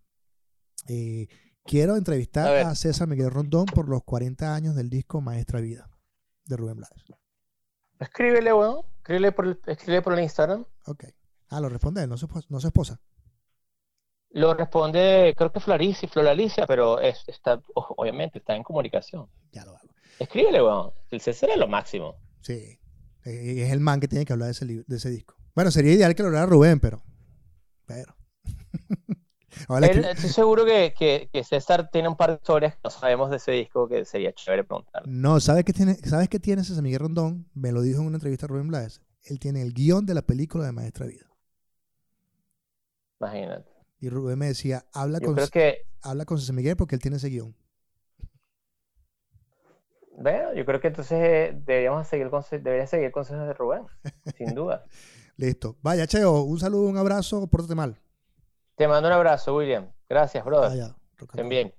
quiero entrevistar a, César Miguel Rondón por los 40 años del disco Maestra Vida de Rubén Blades. Escríbele, bueno, escríbele por el, escríbele por el Instagram. Ok. Ah, lo responde él, no su, no su esposa. Lo responde, creo que Floricia, Floralicia, pero está, obviamente está en comunicación. Ya lo hago. Escríbele, weón. El César es lo máximo. Sí. Eh, es el man que tiene que hablar de ese, de ese disco. Bueno, sería ideal que lo hablara Rubén, pero. Pero. estoy seguro que, que, César tiene un par de historias que no sabemos de ese disco que sería chévere preguntar. No, ¿sabes qué tiene, ¿sabes qué tiene César Miguel Rondón? Me lo dijo en una entrevista a Rubén Blades. Él tiene el guion de la película de Maestra Vida. Imagínate. Y Rubén me decía, habla, con, que, habla con José Miguel porque él tiene ese guion. Bueno, yo creo que entonces deberíamos seguir el debería seguir el consejo de Rubén, sin duda. Listo. Vaya, Cheo, un saludo, un abrazo, pórtate mal. Te mando un abrazo, William. Gracias, brother. Vaya, Estén bien.